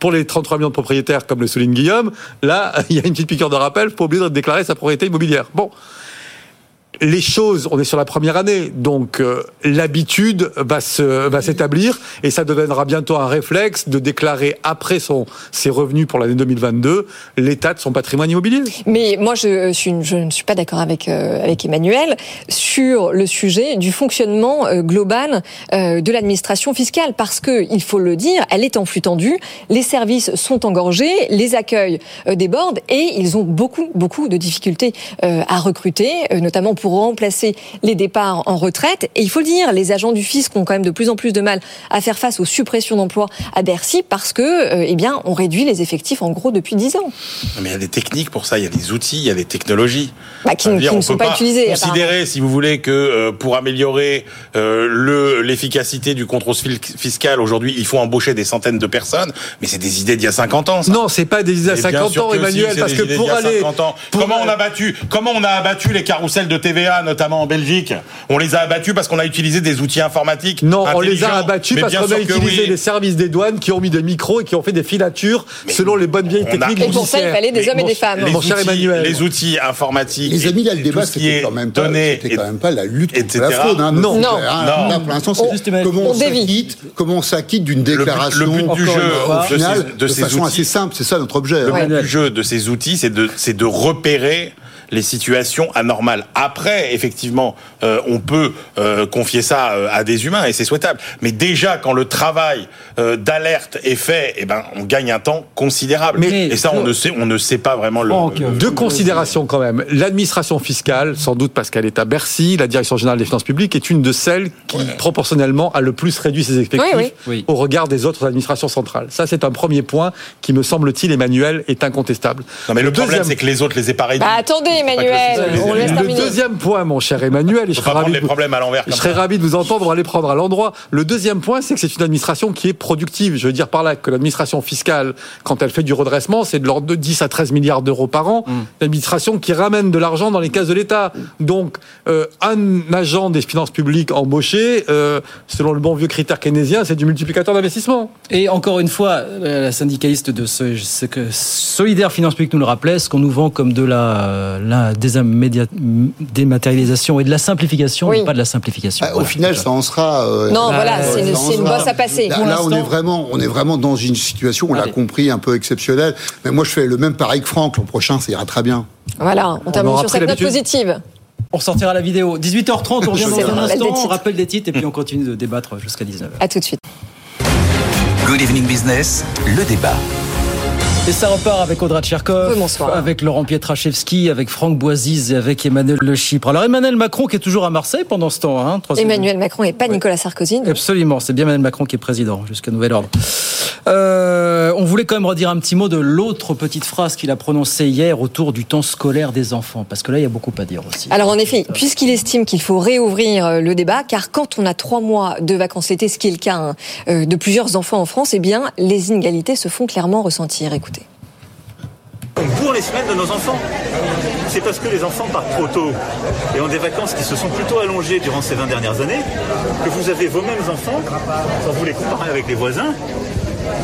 Pour les 33 millions de propriétaires, comme le souligne Guillaume, là, il y a une petite piqûre de rappel, faut oublier de déclarer sa propriété immobilière. Bon. Les choses, on est sur la première année, donc euh, l'habitude va se va s'établir et ça deviendra bientôt un réflexe de déclarer après son ses revenus pour l'année 2022 l'état de son patrimoine immobilier. Mais moi, je, suis, je ne suis pas d'accord avec, euh, avec Emmanuel sur le sujet du fonctionnement euh, global euh, de l'administration fiscale, parce que il faut le dire, elle est en flux tendu, les services sont engorgés, les accueils euh, débordent et ils ont beaucoup, beaucoup de difficultés euh, à recruter, notamment pour remplacer les départs en retraite. Et il faut le dire, les agents du fisc ont quand même de plus en plus de mal à faire face aux suppressions d'emplois à Bercy parce que, euh, eh bien, on réduit les effectifs en gros depuis 10 ans. Mais il y a des techniques pour ça, il y a des outils, il y a des technologies. Bah, qui- ne on sont peut pas utilisées, Considérer, si vous voulez, que euh, pour améliorer euh, le l'efficacité du contrôle fiscal aujourd'hui, il faut embaucher des centaines de personnes. Mais c'est des idées d'il y a 50 ans. Ça. Non, c'est pas des idées à Mais bien 50 sûr ans, que si, Emmanuel, c'est parce des que idées pour d'il y a aller 50 ans. pour- comment on a battu Comment on a abattu les carousels de TVA, notamment en Belgique On les a abattus parce qu'on a utilisé des outils informatiques. Non, on les a abattus Mais parce qu'on a utilisé oui. les services des douanes qui ont mis des micros et qui ont fait des filatures selon les bonnes vieilles techniques Et pour ça, il fallait des hommes et des femmes. les Mon cher outils, Emmanuel. les outils informatiques. Les amis, là, le débat, c'était est quand même pas, donné c'était et- quand même pas la lutte contre la fraude. Hein, Non. Non. hein. Non. Là, pour l'instant, c'est comment on s'acquitte, comment on s'acquitte d'une déclaration le but du jeu, au final, ces- de façon outils. assez simple. C'est ça notre objet. Le hein. but du jeu de ces outils, c'est de, c'est de repérer les situations anormales. Après, effectivement, euh, on peut euh, confier ça euh, à des humains et c'est souhaitable. Mais déjà, quand le travail euh, d'alerte est fait, eh ben, on gagne un temps considérable. Mais- et ça, on ne sait, on ne sait pas vraiment le. Franck, le- Deux considérations quand même. L'administration fiscale, sans doute parce qu'elle est à Bercy, la direction générale des finances publiques est une de celles qui, proportionnellement, a le plus réduit ses effectifs Oui, oui. Oui. au regard des autres administrations centrales. Ça, c'est un premier point qui, me semble-t-il, Emmanuel, est incontestable. Non, mais le, problème, deuxième- c'est que les autres les aient pas réduits. Bah attendez, Emmanuel, on laisse. Le deuxième point, mon cher Emmanuel, et je serais ravi les de vous- problèmes à l'envers. Je comme serais ça. ravi de vous entendre, on va les prendre à l'endroit. Le deuxième point, c'est que c'est une administration qui est productive. Je veux dire par là que l'administration fiscale, quand elle fait du redressement, c'est de l'ordre de 10 à 13 milliards d'euros par an. Une administration qui ramène de l'argent dans les caisses de l'État. Donc, euh, un agent des finances publiques embauché, euh, selon le bon vieux critère keynésien, c'est du multiplicateur d'investissement. Et encore une fois, euh, la syndicaliste de ce, ce que Solidaire Finance Publique nous le rappelait, ce qu'on nous vend comme de la, la dématérialisation et de la simplification, Oui. mais pas de la simplification. Bah, Au final, ça en sera. euh, Non, voilà, c'est une, bosse à passer. Là, Pour là, on est vraiment, on est vraiment dans une situation, on l'a compris, un peu exceptionnelle. Mais moi, je fais le même pareil que Franck. L'an prochain, ça ira très bien. Voilà, on termine sur cette note positive. On sortira la vidéo. 18h30, on revient dans un instant, on rappelle des titres et puis on continue de débattre jusqu'à 19h. À tout de suite. Good Evening Business, le débat. Et ça repart avec Audra Tcherkov, Oui, bonsoir. avec Laurent Pietraszewski, avec Franck Boisiz et avec Emmanuel Le Chypre. Alors Emmanuel Macron qui est toujours à Marseille pendant ce temps. Hein, Emmanuel Macron et pas Nicolas Sarkozy. Absolument, c'est bien Emmanuel Macron qui est président, jusqu'à nouvel ordre. Euh, on voulait quand même redire un petit mot de l'autre petite phrase qu'il a prononcée hier autour du temps scolaire des enfants, parce que là, il y a beaucoup à dire aussi. Alors en effet, puisqu'il estime qu'il faut réouvrir euh, le débat, car quand on a trois mois de vacances l'été, ce qui est le cas hein, euh, de plusieurs enfants en France, eh bien les inégalités se font clairement ressentir. Écoutez. On bourre les semaines de nos enfants. C'est parce que les enfants partent trop tôt et ont des vacances qui se sont plutôt allongées durant ces 20 dernières années que vous avez vos mêmes enfants, quand vous les comparez avec les voisins,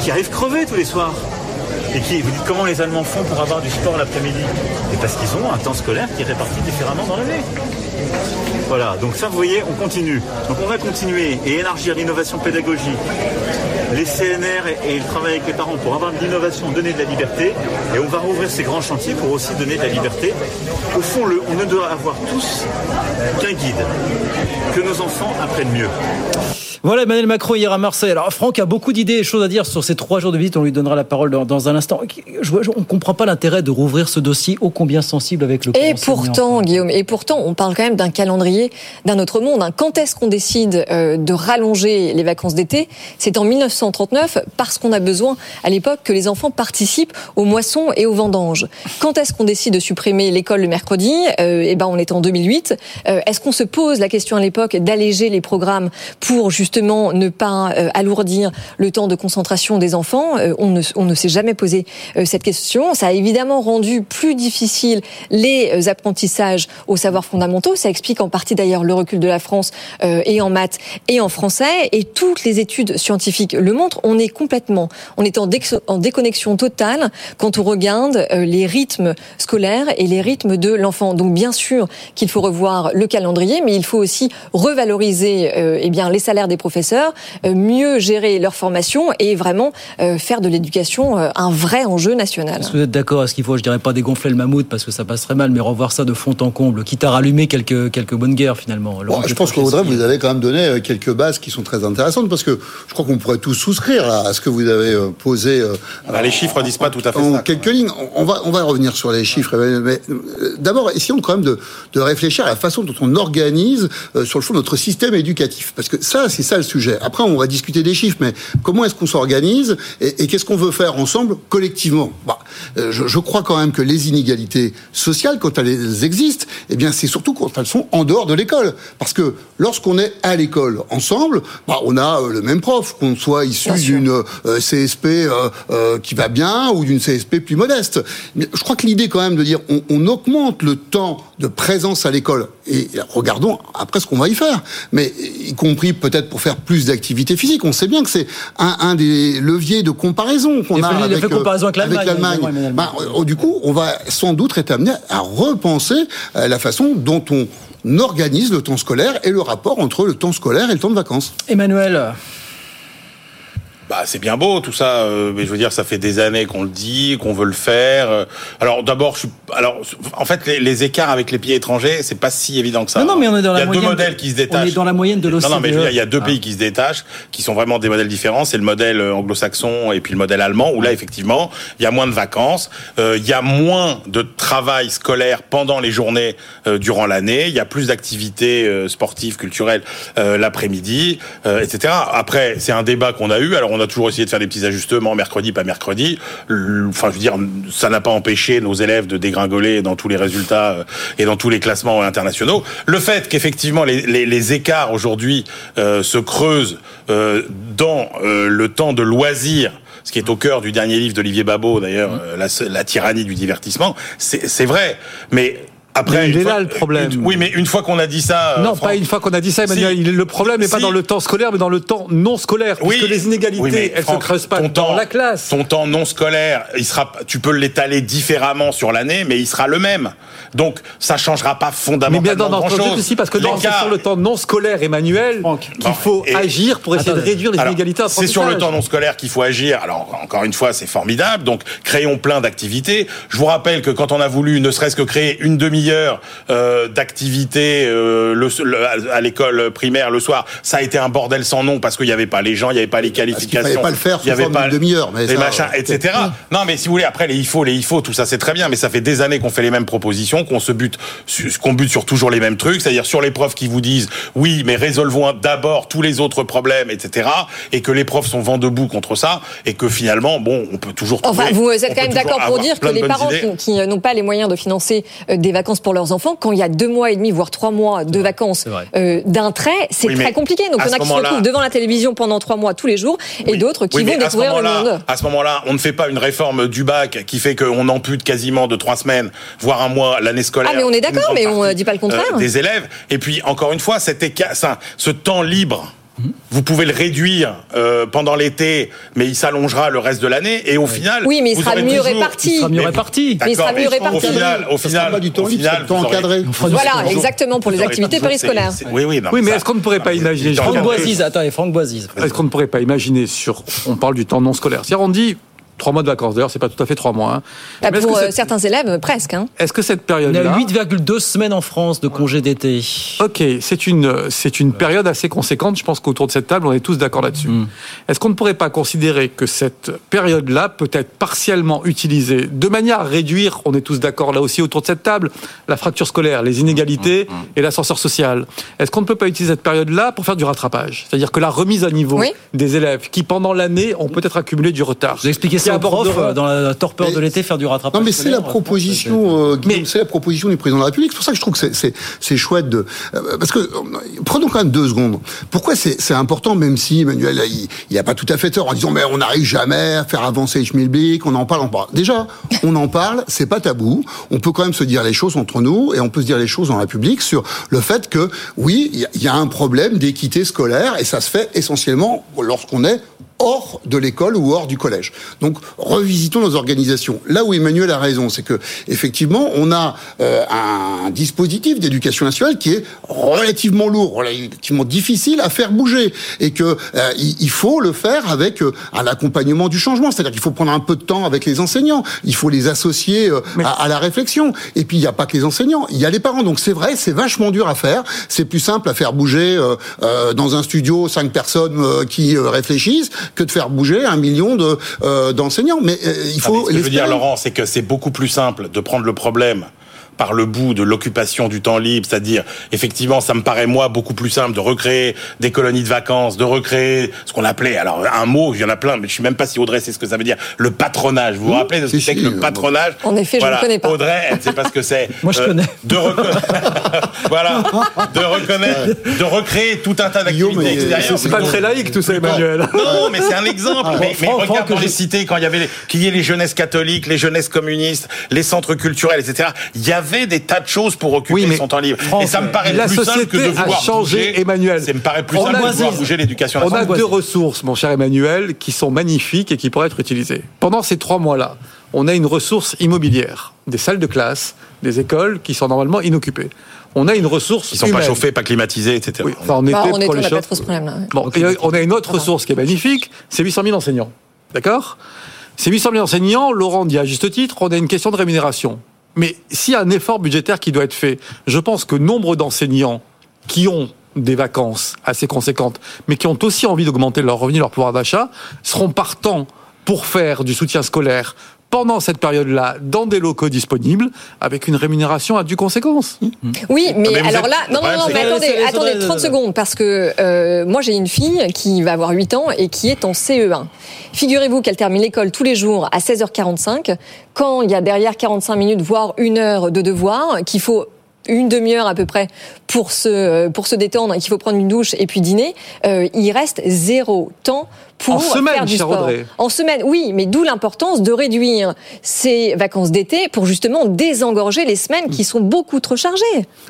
qui arrivent crevés tous les soirs. Et qui, vous dites comment les Allemands font pour avoir du sport l'après-midi Et parce qu'ils ont un temps scolaire qui est réparti différemment dans l'année. Voilà, donc ça vous voyez, on continue. Donc on va continuer et élargir l'innovation pédagogique les CNR et, et le travail avec les parents pour avoir de l'innovation, donner de la liberté. Et on va rouvrir ces grands chantiers pour aussi donner de la liberté. Au fond, le, on ne doit avoir tous qu'un guide, que nos enfants apprennent mieux. Voilà Emmanuel Macron hier à Marseille. Alors Franck a beaucoup d'idées et choses à dire sur ces trois jours de visite. On lui donnera la parole dans, dans un instant. Je, je, on ne comprend pas l'intérêt de rouvrir ce dossier ô combien sensible avec le Et pourtant, Guillaume, et pourtant, on parle quand même d'un calendrier d'un autre monde. Hein. Quand est-ce qu'on décide euh, de rallonger les vacances d'été? C'est en 1939 parce qu'on a besoin à l'époque que les enfants participent aux moissons et aux vendanges. Quand est-ce qu'on décide de supprimer l'école le mercredi? Euh, Eh ben, on est en 2008. Euh, est-ce qu'on se pose la question à l'époque d'alléger les programmes pour justement ne pas euh, alourdir le temps de concentration des enfants? On ne, on ne s'est jamais posé cette question. Ça a évidemment rendu plus difficile les apprentissages aux savoirs fondamentaux. Ça explique en partie d'ailleurs le recul de la France et en maths et en français. Et toutes les études scientifiques le montrent. On est complètement, on est en, en déconnexion totale quand on regarde les rythmes scolaires et les rythmes de l'enfant. Donc bien sûr qu'il faut revoir le calendrier, mais il faut aussi revaloriser eh bien les salaires des professeurs, euh, mieux gérer leur formation et vraiment euh, faire de l'éducation euh, un vrai enjeu national. Est-ce que vous êtes d'accord Est-ce qu'il faut, je dirais pas dégonfler le mammouth parce que ça passe très mal, mais revoir ça de fond en comble, quitte à rallumer quelques, quelques bonnes guerres finalement bon, Je pense qu'Audrey, vous avez quand même donné quelques bases qui sont très intéressantes parce que je crois qu'on pourrait tous souscrire à ce que vous avez posé. Bah, les chiffres disent pas tout à fait en ça. quelques lignes. On va, on va revenir sur les chiffres, mais d'abord, essayons quand même de, de réfléchir à la façon dont on organise sur le fond notre système éducatif. Parce que ça, c'est ça le sujet. Après, on va discuter des chiffres, mais comment est-ce qu'on s'organise et, et qu'est-ce qu'on veut faire ensemble collectivement? Bah, je, je, crois quand même que les inégalités sociales, quand elles existent, eh bien, c'est surtout quand elles sont en dehors de l'école. Parce que lorsqu'on est à l'école ensemble, bah, on a le même prof, qu'on soit issu d'une euh, CSP euh, euh, qui va bien ou d'une CSP plus modeste. Mais je crois que l'idée quand même de dire on, on augmente le temps de présence à l'école et regardons après ce qu'on va y faire, mais y compris peut-être pour faire plus d'activité physique. On sait bien que c'est un, un, des leviers de comparaison qu'on a avec, comparaison avec l'Allemagne. Bah, du coup, on va sans doute être amené à repenser la façon dont on organise le temps scolaire et le rapport entre le temps scolaire et le temps de vacances. Emmanuel bah, c'est bien beau tout ça, euh, mais je veux dire, ça fait des années qu'on le dit, qu'on veut le faire. Alors d'abord, je suis, alors en fait, les, les, écarts avec les pays étrangers, c'est pas si évident que ça. Non, non, mais on est dans il la moyenne. Il y a deux modèles qui se détachent. On est dans la moyenne de l'OCDE. Non, non, mais je veux dire, il y a deux ah. pays qui se détachent, qui sont vraiment des modèles différents. C'est le modèle anglo-saxon et puis le modèle allemand, où là, effectivement, il y a moins de vacances, euh, il y a moins de travail scolaire pendant les journées euh, durant l'année, il y a plus d'activités euh, sportives, culturelles l'après-midi, etc. Après, c'est un débat qu'on a eu. Alors, on a toujours essayé de faire des petits ajustements, mercredi, pas mercredi. Enfin, je veux dire, ça n'a pas empêché nos élèves de dégringoler dans tous les résultats et dans tous les classements internationaux. Le fait qu'effectivement les, les, les, écarts aujourd'hui euh, se creusent euh, dans euh, le temps de loisirs ce qui est au cœur du dernier livre d'Olivier Babot, d'ailleurs, mmh. la, la, tyrannie du divertissement, c'est vrai. Mais après, il est là le problème. Une, oui, mais une fois qu'on a dit ça. Non, pas une fois qu'on a dit ça, Emmanuel. Si, le problème n'est si. pas dans le temps scolaire, mais dans le temps non scolaire. Oui, parce que les inégalités, oui, elles Franck, se creusent pas ton dans temps, la classe. Ton temps non scolaire, il sera, tu peux l'étaler différemment sur l'année, mais il sera le même. Donc, ça changera pas fondamentalement mais bien dans, grand chose. Aussi, parce que c'est sur le temps non scolaire, Emmanuel, qu'il faut et, agir pour essayer attendez. de réduire les Alors, inégalités. C'est sur le temps non scolaire qu'il faut agir. Alors, encore une fois, c'est formidable. Donc, créons plein d'activités. Je vous rappelle que quand on a voulu, ne serait-ce que créer une demi-heure, euh, d'activité euh, le, le, à l'école primaire le soir, ça a été un bordel sans nom parce qu'il n'y avait pas les gens, il n'y avait pas les qualifications, il fallait pas le faire, il y avait pas une demi-heure, mais les ça, machins, etc. Non, mais si vous voulez, après les IFO, les IFO, tout ça c'est très bien, mais ça fait des années qu'on fait les mêmes propositions, qu'on se bute, qu'on bute sur toujours les mêmes trucs, c'est-à-dire sur les profs qui vous disent oui, mais résolvons d'abord tous les autres problèmes, etc. Et que les profs sont vent debout contre ça, et que finalement, bon, on peut toujours. Enfin, vous êtes quand même d'accord pour dire que les parents idées. qui, qui n'ont pas les moyens de financer des vacances pour leurs enfants, quand il y a deux mois et demi, voire trois mois de vacances euh, d'un trait, c'est oui, très compliqué. Donc il y en a qui se retrouvent devant la télévision pendant trois mois tous les jours et oui. d'autres qui oui, vont découvrir le monde. À ce moment-là, on ne fait pas une réforme du bac qui fait qu'on ampute quasiment de trois semaines, voire un mois, l'année scolaire. Ah mais on est d'accord, mais on ne dit pas le contraire. Euh, des élèves. Et puis encore une fois, cet écart, ça, ce temps libre Vous pouvez le réduire euh, pendant l'été, mais il s'allongera le reste de l'année. Et au final, Oui, mais il vous sera aurez mieux toujours- réparti. Il sera mieux Mais- réparti. Mais il sera mieux réparti. Au final, au final, du temps au final, temps encadré. Voilà, exactement, pour les activités périscolaires. Oui, oui, non, Oui, mais est-ce qu'on ne pourrait pas imaginer Franck Franck Boisise, attendez, Franck Boisise. Est-ce qu'on ne pourrait pas imaginer sur, on parle du temps non scolaire. C'est-à-dire, on dit trois mois de vacances. D'ailleurs, c'est pas tout à fait trois mois. hein. Bah, Mais pour que euh, cette- certains élèves, presque. hein. Est-ce que cette On est à période-là, 8,2 semaines en France de congé d'été. ok, c'est une c'est une période assez conséquente. Je pense qu'autour de cette table, on est tous d'accord là-dessus. Mm. Est-ce qu'on ne pourrait pas considérer que cette période-là peut être partiellement utilisée de manière à réduire, on est tous d'accord là aussi autour de cette table, la fracture scolaire, les inégalités Mm, et l'ascenseur social? Est-ce qu'on ne peut pas utiliser cette période-là pour faire du rattrapage? C'est-à-dire que la remise à niveau Oui. des élèves qui pendant l'année ont peut-être accumulé du retard. Vous expliquez ça dans la torpeur de l'été, faire du rattrapage Non, mais c'est la proposition, euh, c'est la proposition du président de la République. C'est pour ça que je trouve que c'est- chouette de euh, parce que euh, prenons quand même deux secondes. Pourquoi c'est important, même si Emmanuel là, il, il a pas tout à fait tort en disant mais on n'arrive jamais à faire avancer schmilblick, on en parle, on parle. Déjà, on en parle, c'est pas tabou. On peut quand même se dire les choses entre nous et on peut se dire les choses la public sur le fait que oui, il y a- il y, a un problème d'équité scolaire et ça se fait essentiellement lorsqu'on est hors de l'école ou hors du collège. Donc revisitons nos organisations. Là où Emmanuel a raison, c'est que effectivement on a euh, un dispositif d'éducation nationale qui est relativement lourd, relativement difficile à faire bouger, et que euh, il faut le faire avec euh, un accompagnement du changement. C'est-à-dire qu'il faut prendre un peu de temps avec les enseignants, il faut les associer euh, à, à la réflexion. Et puis il n'y a pas que les enseignants, il y a les parents. Donc c'est vrai, c'est vachement dur à faire. C'est plus simple à faire bouger euh, euh, dans un studio cinq personnes euh, qui réfléchissent que de faire bouger un million de euh, d'enseignants. Mais euh, il Ah, mais faut. ce que je veux dire. Laurent, c'est que c'est beaucoup plus simple de prendre le problème par le bout de l'occupation du temps libre, c'est-à-dire effectivement, ça me paraît moi beaucoup plus simple de recréer des colonies de vacances, de recréer ce qu'on appelait alors un mot, il y en a plein, mais je sais même pas si Audrey sait ce que ça veut dire, le patronage. Vous vous rappelez de ce que si, c'est que le patronage? En effet, je ne connais pas. Audrey, elle sait pas ce que c'est. Moi, je connais. De reconnaître, voilà, de reconnaître, de recréer tout un tas d'activités extérieures. C'est pas très laïque tout ça, Emmanuel. Non, mais c'est un exemple. Ah, mais mais Franck, regarde Franck, dans les cités, quand il y avait qu'il y ait les jeunesses catholiques, les jeunesses communistes, les centres culturels, etc. Il y avait des tas de choses pour occuper Oui, mais son temps libre. Et ça me paraît la plus simple que de a vouloir changé, bouger. Emmanuel. Ça me paraît plus On simple a de vouloir dit- bouger l'éducation On a deux ressources, mon cher Emmanuel, qui sont magnifiques et qui pourraient être utilisées. Pendant ces trois mois-là, on a une ressource immobilière, des salles de classe, des écoles qui sont normalement inoccupées. On a une ressource Ils sont pas chauffés, pas climatisés, etc. Oui, enfin, été, Bah, on est- pour on les choses- ce. Bon, et on a une autre ressource qui est magnifique, c'est 800 000 enseignants. D'accord? Ces 800 000 enseignants, Laurent dit à juste titre, on a une question de rémunération. Mais s'il y a un effort budgétaire qui doit être fait, je pense que nombre d'enseignants qui ont des vacances assez conséquentes, mais qui ont aussi envie d'augmenter leur revenu, leur pouvoir d'achat, seront partants pour faire du soutien scolaire pendant cette période-là dans des locaux disponibles avec une rémunération à due conséquence. Oui, mais, alors êtes- là, non, non, non, mais attendez, attendez, laissez- 30 secondes, parce que euh, moi j'ai une fille qui va avoir 8 ans et qui est en CE1. Figurez-vous qu'elle termine l'école tous les jours à 16h45, quand il y a derrière 45 minutes, voire une heure de devoir, qu'il faut une demi-heure à peu près pour se pour se détendre, et qu'il faut prendre une douche et puis dîner, euh, il reste zéro temps pour En semaine, faire du cher sport. Audrey. En semaine, oui, mais d'où l'importance de réduire ces vacances d'été pour justement désengorger les semaines qui sont beaucoup trop chargées.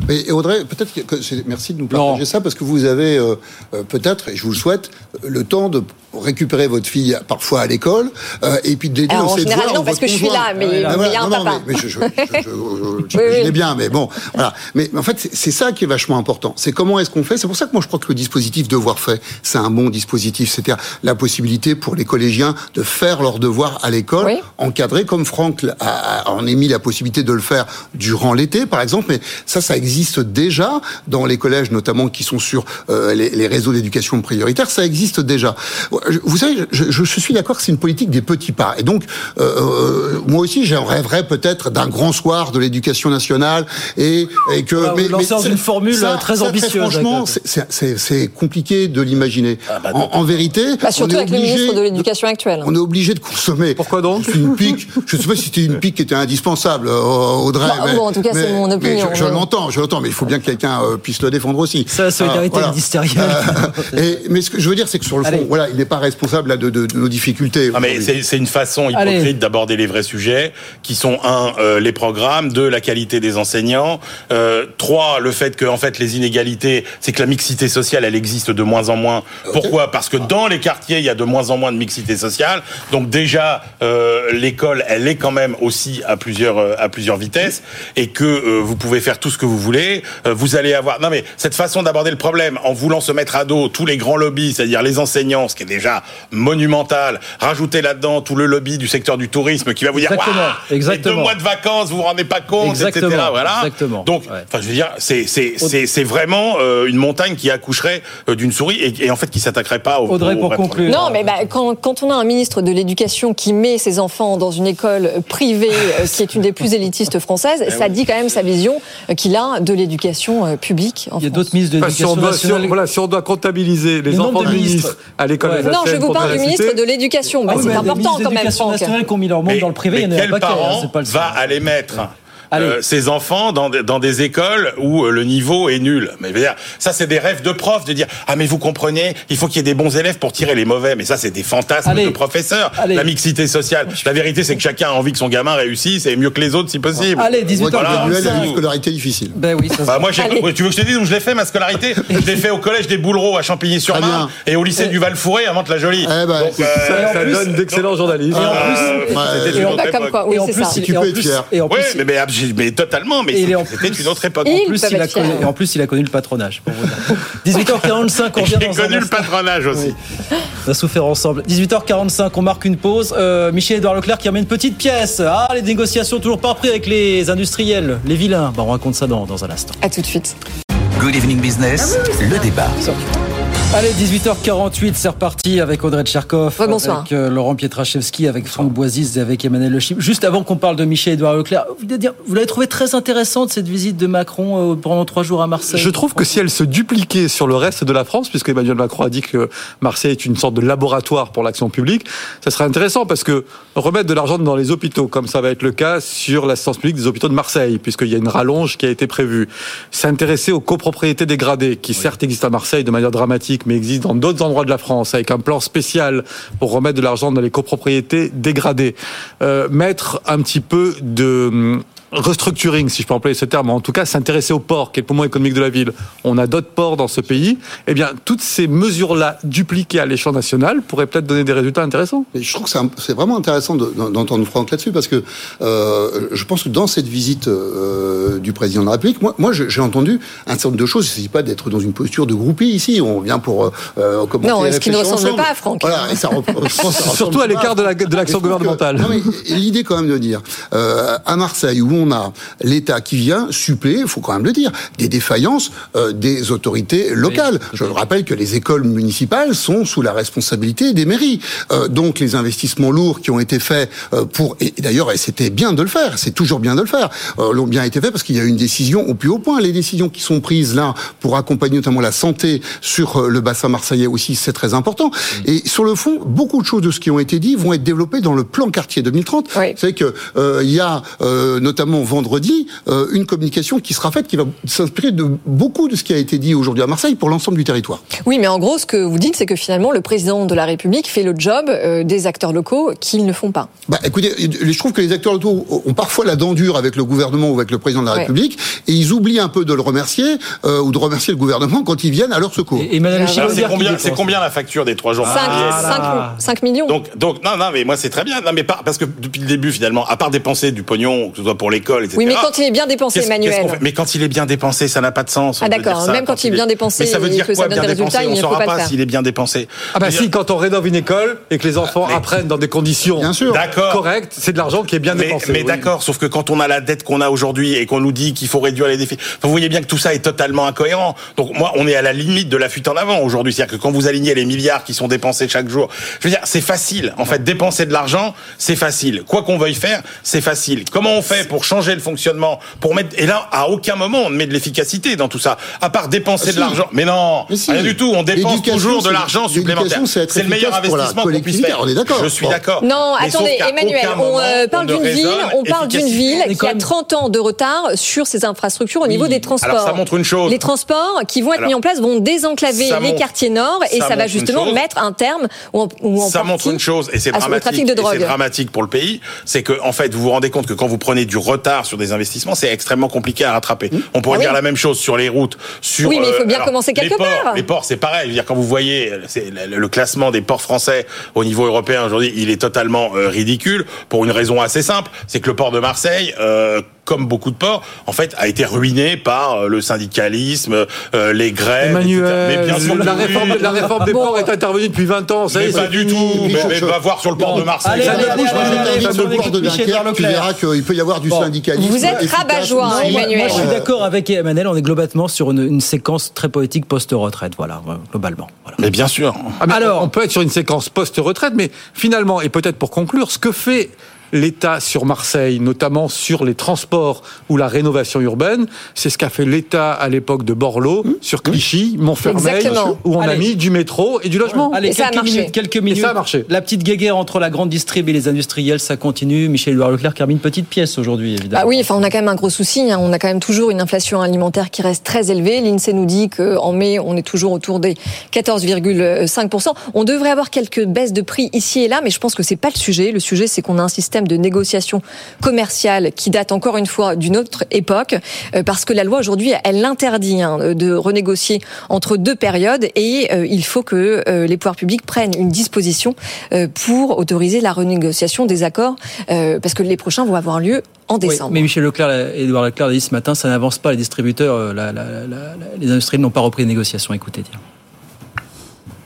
Et et Audrey, peut-être que merci de nous partager ça parce que vous avez euh, euh, peut-être, et je vous le souhaite, le temps de récupérer votre fille parfois à l'école euh, et puis de l'aider Alors, dans en ses général, devoirs non, parce que je suis là, mais- Ah, mais il y a voilà, un non, non, papa. Mais, mais je, je, je, je- je- Oui, oui. j'imaginais bien, mais bon, voilà. Mais, mais en fait, c'est- c'est ça qui est vachement important. C'est comment est-ce qu'on fait? C'est pour ça que moi je crois que le dispositif devoir fait, c'est un bon dispositif. C'est-à-dire la possibilité pour les collégiens de faire leurs devoirs à l'école, Oui. encadré comme Franck a, a- en émis la possibilité de le faire durant l'été, par exemple. Mais ça, ça existe déjà dans les collèges, notamment qui sont sur euh, les, les réseaux d'éducation prioritaire. Ça existe déjà. Vous savez, je, je- je suis d'accord que c'est une politique des petits pas. Et donc, euh, euh, moi aussi, j'en rêverais peut-être d'un grand soir de l'éducation nationale et, et que. Voilà, vous lancez dans c'est- une formule, euh, très ambitieuse, franchement, Jacques. c'est- c'est compliqué de l'imaginer. Ah, bah, en, en vérité, Bah, Surtout est avec le obligé ministre de l'Éducation actuel. On est obligé de consommer. Pourquoi donc C'est une pique. Je ne sais pas si c'était une pique qui était indispensable, euh, Audrey. Bah, mais- bon, en tout cas, c'est mon mais opinion, Je, je mais- l'entends, je l'entends, mais il faut bien que quelqu'un euh, puisse le défendre aussi. Ça, la solidarité Ah, ministérielle. Et- mais ce que je veux dire, c'est que sur le fond, Allez. voilà, il n'est pas responsable là, de, de- de nos difficultés. Ah, mais c'est c'est une façon Allez. hypocrite d'aborder les vrais sujets, qui sont un, euh, les programmes, deux, la qualité des enseignants, euh, trois, le fait que en fait les inégalités, c'est que la mixité sociale, elle existe de moins en moins. Pourquoi? Parce que dans les quartiers, il y a de moins en moins de mixité sociale. Donc déjà, euh, l'école, elle est quand même aussi à plusieurs euh, à plusieurs vitesses, et que euh, vous pouvez faire tout ce que vous voulez. Vous allez avoir non mais cette façon d'aborder le problème en voulant se mettre à dos tous les grands lobbies, c'est-à-dire les enseignants, ce qui est déjà monumental. Rajouter là-dedans tout le lobby du secteur du tourisme qui va vous dire Exactement, exactement. deux mois de vacances, vous vous rendez pas compte, Exactement, etc. Voilà. exactement. Donc, enfin, je veux dire, c'est c'est c'est c'est vraiment une montagne qui accoucherait d'une souris et, et en fait qui s'attaquerait pas au. Audrey, au pour vrai Non, mais bah, quand, quand on a un ministre de l'Éducation qui met ses enfants dans une école privée euh, qui est une des plus élitistes françaises, ça dit quand même sa vision euh, qu'il a de l'éducation euh, publique en Il y a France. d'autres ministres de Enfin, l'éducation doit, si voilà, si on doit comptabiliser les Le enfants de du ministres. ministre à l'école Ouais. Non, je vous parle du ministre de l'Éducation. Bah, Ah oui, c'est important quand même, Franck. nationale qui ont mis leur monde Mais- dans le privé, mais il y en a quel pas hein, parent c'est pas le va aller mettre ses enfants dans des, dans des écoles où euh, le niveau est nul. Mais je veux dire, ça c'est des rêves de profs de dire ah mais vous comprenez, il faut qu'il y ait des bons élèves pour tirer les mauvais. Mais ça c'est des fantasmes Allez. de professeurs. Allez. La mixité sociale. La vérité c'est que chacun a envie que son gamin réussisse et mieux que les autres si possible. Allez, Moi, Voilà. Manuel a une 18h45. scolarité difficile. Ben oui, ça Bah, moi, tu veux que je te dise où je l'ai fait ma scolarité? Je l'ai fait au collège des Boulereaux à Champigny-sur-Marne et au lycée du Val-Fouré à Mantes-la-Jolie. Eh ben, Donc, euh, ça, plus- donne d'excellents journalistes. Et en euh, plus- c'était et en- plus, et en plus- mais, totalement, mais c'était une autre époque. en plus, il a connu, et en plus, il a connu le patronage. Pour vous dire. 18h45, on J'ai connu le patronage aussi. On a souffert ensemble. 18h45, on marque une pause. Euh, Michel-Édouard Leclerc qui remet une petite pièce. Ah, les négociations toujours pas repris avec les industriels, les vilains. Bah, on raconte ça dans, dans un instant. À tout de suite. Good Evening Business, le débat. Allez, 18h48, c'est reparti avec Audrey Tcherkov, Rebonsoir. avec euh, Laurent Pietraszewski, avec Franck Boisise et avec Emmanuel Le Chip. Juste avant qu'on parle de Michel-Édouard Leclerc, vous l'avez trouvé très intéressante cette visite de Macron euh, pendant trois jours à Marseille Je trouve que si elle se dupliquait sur le reste de la France, puisque Emmanuel Macron a dit que Marseille est une sorte de laboratoire pour l'action publique, ça serait intéressant parce que remettre de l'argent dans les hôpitaux, comme ça va être le cas sur l'assistance publique des hôpitaux de Marseille, puisqu'il y a une rallonge qui a été prévue. S'intéresser aux copropriétés dégradées, qui certes existent à Marseille de manière dramatique, mais existent dans d'autres endroits de la France, avec un plan spécial pour remettre de l'argent dans les copropriétés dégradées. Euh, mettre un petit peu de restructuring, si je peux employer ce terme, en tout cas s'intéresser au port, qui est le poumon économique de la ville. On a d'autres ports dans ce pays. Eh bien, toutes ces mesures-là dupliquées à l'échelon national pourraient peut-être donner des résultats intéressants. Mais je trouve que c'est vraiment intéressant de- d'entendre Franck là-dessus parce que euh, je pense que dans cette visite euh, du président de la République, moi, j'ai entendu un certain nombre de choses. Il ne s'agit pas d'être dans une posture de groupie ici. On vient pour euh, commenter Non, ce qui ne ressemble ensemble. pas à Franck. Voilà, et ça ça ressemble Surtout à l'écart de la- l'action que- gouvernementale. non, mais L'idée quand même de dire euh, à Marseille où on a l'État qui vient suppléer, il faut quand même le dire, des défaillances euh, des autorités locales. Je rappelle que les écoles municipales sont sous la responsabilité des mairies. Euh, donc les investissements lourds qui ont été faits euh, pour et d'ailleurs c'était bien de le faire, c'est toujours bien de le faire, euh, l'ont bien été faits parce qu'il y a eu une décision au plus haut point. Les décisions qui sont prises là pour accompagner notamment la santé sur euh, le bassin marseillais aussi, c'est très important. Et sur le fond, beaucoup de choses de ce qui ont été dit vont être développées dans le plan quartier 2030. Oui. C'est que euh, il y a euh, notamment vendredi euh, une communication qui sera faite qui va s'inspirer de beaucoup de ce qui a été dit aujourd'hui à Marseille pour l'ensemble du territoire. Oui, mais en gros, ce que vous dites, c'est que finalement, le président de la République fait le job euh, des acteurs locaux qu'ils ne font pas. Bah, écoutez, je trouve que les acteurs locaux ont parfois la dent dure avec le gouvernement ou avec le président de la Ouais. République, et ils oublient un peu de le remercier euh, ou de remercier le gouvernement quand ils viennent à leur secours. Et Alors, veut c'est combien, dépense. c'est combien la facture des trois jours 5, Ah millions. Donc, donc, non, non, mais moi c'est très bien. Non, mais parce que depuis le début, finalement, à part dépenser du pognon, que ce soit pour l'école, etc. oui, mais quand il est bien dépensé, Qu'est-ce- qu'est-ce Emmanuel. qu'on fait? Mais quand il est bien dépensé, ça n'a pas de sens. Ah, d'accord. dire ça, Même quand il est bien dépensé Mais ça veut dire que quoi ça donne bien des résultats, dépensé? On ne saura pas s'il est bien dépensé. Ah bah si, quand on rénove une école et que les enfants Mais- apprennent dans des conditions Bien sûr. D'accord. correctes, c'est de l'argent qui est bien mais, dépensé. mais oui. d'accord, sauf que quand on a la dette qu'on a aujourd'hui et qu'on nous dit qu'il faut réduire les défis, vous voyez bien que tout ça est totalement incohérent. Donc moi, on est à la limite de la fuite en avant aujourd'hui. C'est-à-dire que quand vous alignez les milliards qui sont dépensés chaque jour, je veux dire, c'est facile. En fait, dépenser de l'argent, c'est facile. Quoi qu'on veuille faire, c'est facile. Comment on fait pour pour changer le fonctionnement, pour mettre. Et là, à aucun moment on ne met de l'efficacité dans tout ça, à part dépenser Ah, de si. l'argent. Mais non, Mais si. rien du tout. On dépense toujours de l'argent supplémentaire. c'est le meilleur investissement qu'on puisse faire. on est d'accord. Je suis Bon. d'accord. Non, Mais attendez, Emmanuel, aucun on moment, euh, parle on ne d'une ville, on parle d'une ville qui a comme- 30 ans de retard sur ses infrastructures au niveau des transports. Alors, ça montre une chose. Les transports qui vont être Alors, mis en place vont désenclaver les quartiers nord et ça va justement mettre un terme ou en, ça montre une chose et c'est dramatique. c'est dramatique pour le pays, c'est que en fait vous vous rendez compte que quand vous prenez du retard sur des investissements, c'est extrêmement compliqué à rattraper. On pourrait Ah oui. dire la même chose sur les routes, sur. Oui, mais il faut bien alors, commencer quelque les ports, part. Les ports, c'est pareil. Je veux dire quand vous voyez le classement des ports français au niveau européen aujourd'hui, il est totalement euh, ridicule pour une raison assez simple, c'est que le port de Marseille. Euh, comme beaucoup de ports, en fait, a été ruiné par euh, le syndicalisme, euh, les grèves. Emmanuel, etc. Mais bien sûr, la réforme, la réforme des ports est intervenue depuis 20 ans. Ça Mais est, pas du tout. Mais, mais va voir sur le port de Marseille. Allez, allez, sur le port de Dunkerque, tu verras qu'il peut y avoir du Bon. syndicalisme. Vous êtes rabat-joie. Emmanuel. Moi, je suis d'accord avec Emmanuel, on est globalement sur une, une séquence très poétique post-retraite, voilà, euh, globalement. Voilà. Mais bien sûr. Ah, mais Alors- on peut être sur une séquence post-retraite, mais finalement, et peut-être pour conclure, ce que fait l'État sur Marseille, notamment sur les transports ou la rénovation urbaine, c'est ce qu'a fait l'État à l'époque de Borloo, sur Clichy, Montfermeil, Exactement. où on a mis du métro et du logement. Allez, Et ça a quelques marché. minutes, quelques Et minutes. ça a marché. La petite guéguerre entre la grande distrib et les industriels, ça continue. Michel-Édouard Leclerc qui a mis une petite pièce aujourd'hui, évidemment. Bah oui, enfin, on a quand même un gros souci. hein. On a quand même toujours une inflation alimentaire qui reste très élevée. L'INSEE nous dit qu'en mai, on est toujours autour des 14,5%. On devrait avoir quelques baisses de prix ici et là, mais je pense que c'est pas le sujet. Le sujet, c'est qu'on a un système de négociation commerciale qui date encore une fois d'une autre époque, euh, parce que la loi aujourd'hui, elle l'interdit hein, de renégocier entre deux périodes, et euh, il faut que euh, les pouvoirs publics prennent une disposition pour autoriser la renégociation des accords, parce que les prochains vont avoir lieu en Oui, décembre. mais Michel Leclerc, Édouard Leclerc l'a dit ce matin, ça n'avance pas. Les distributeurs, la- la- la- la- les industriels n'ont pas repris les négociations. Écoutez, tiens.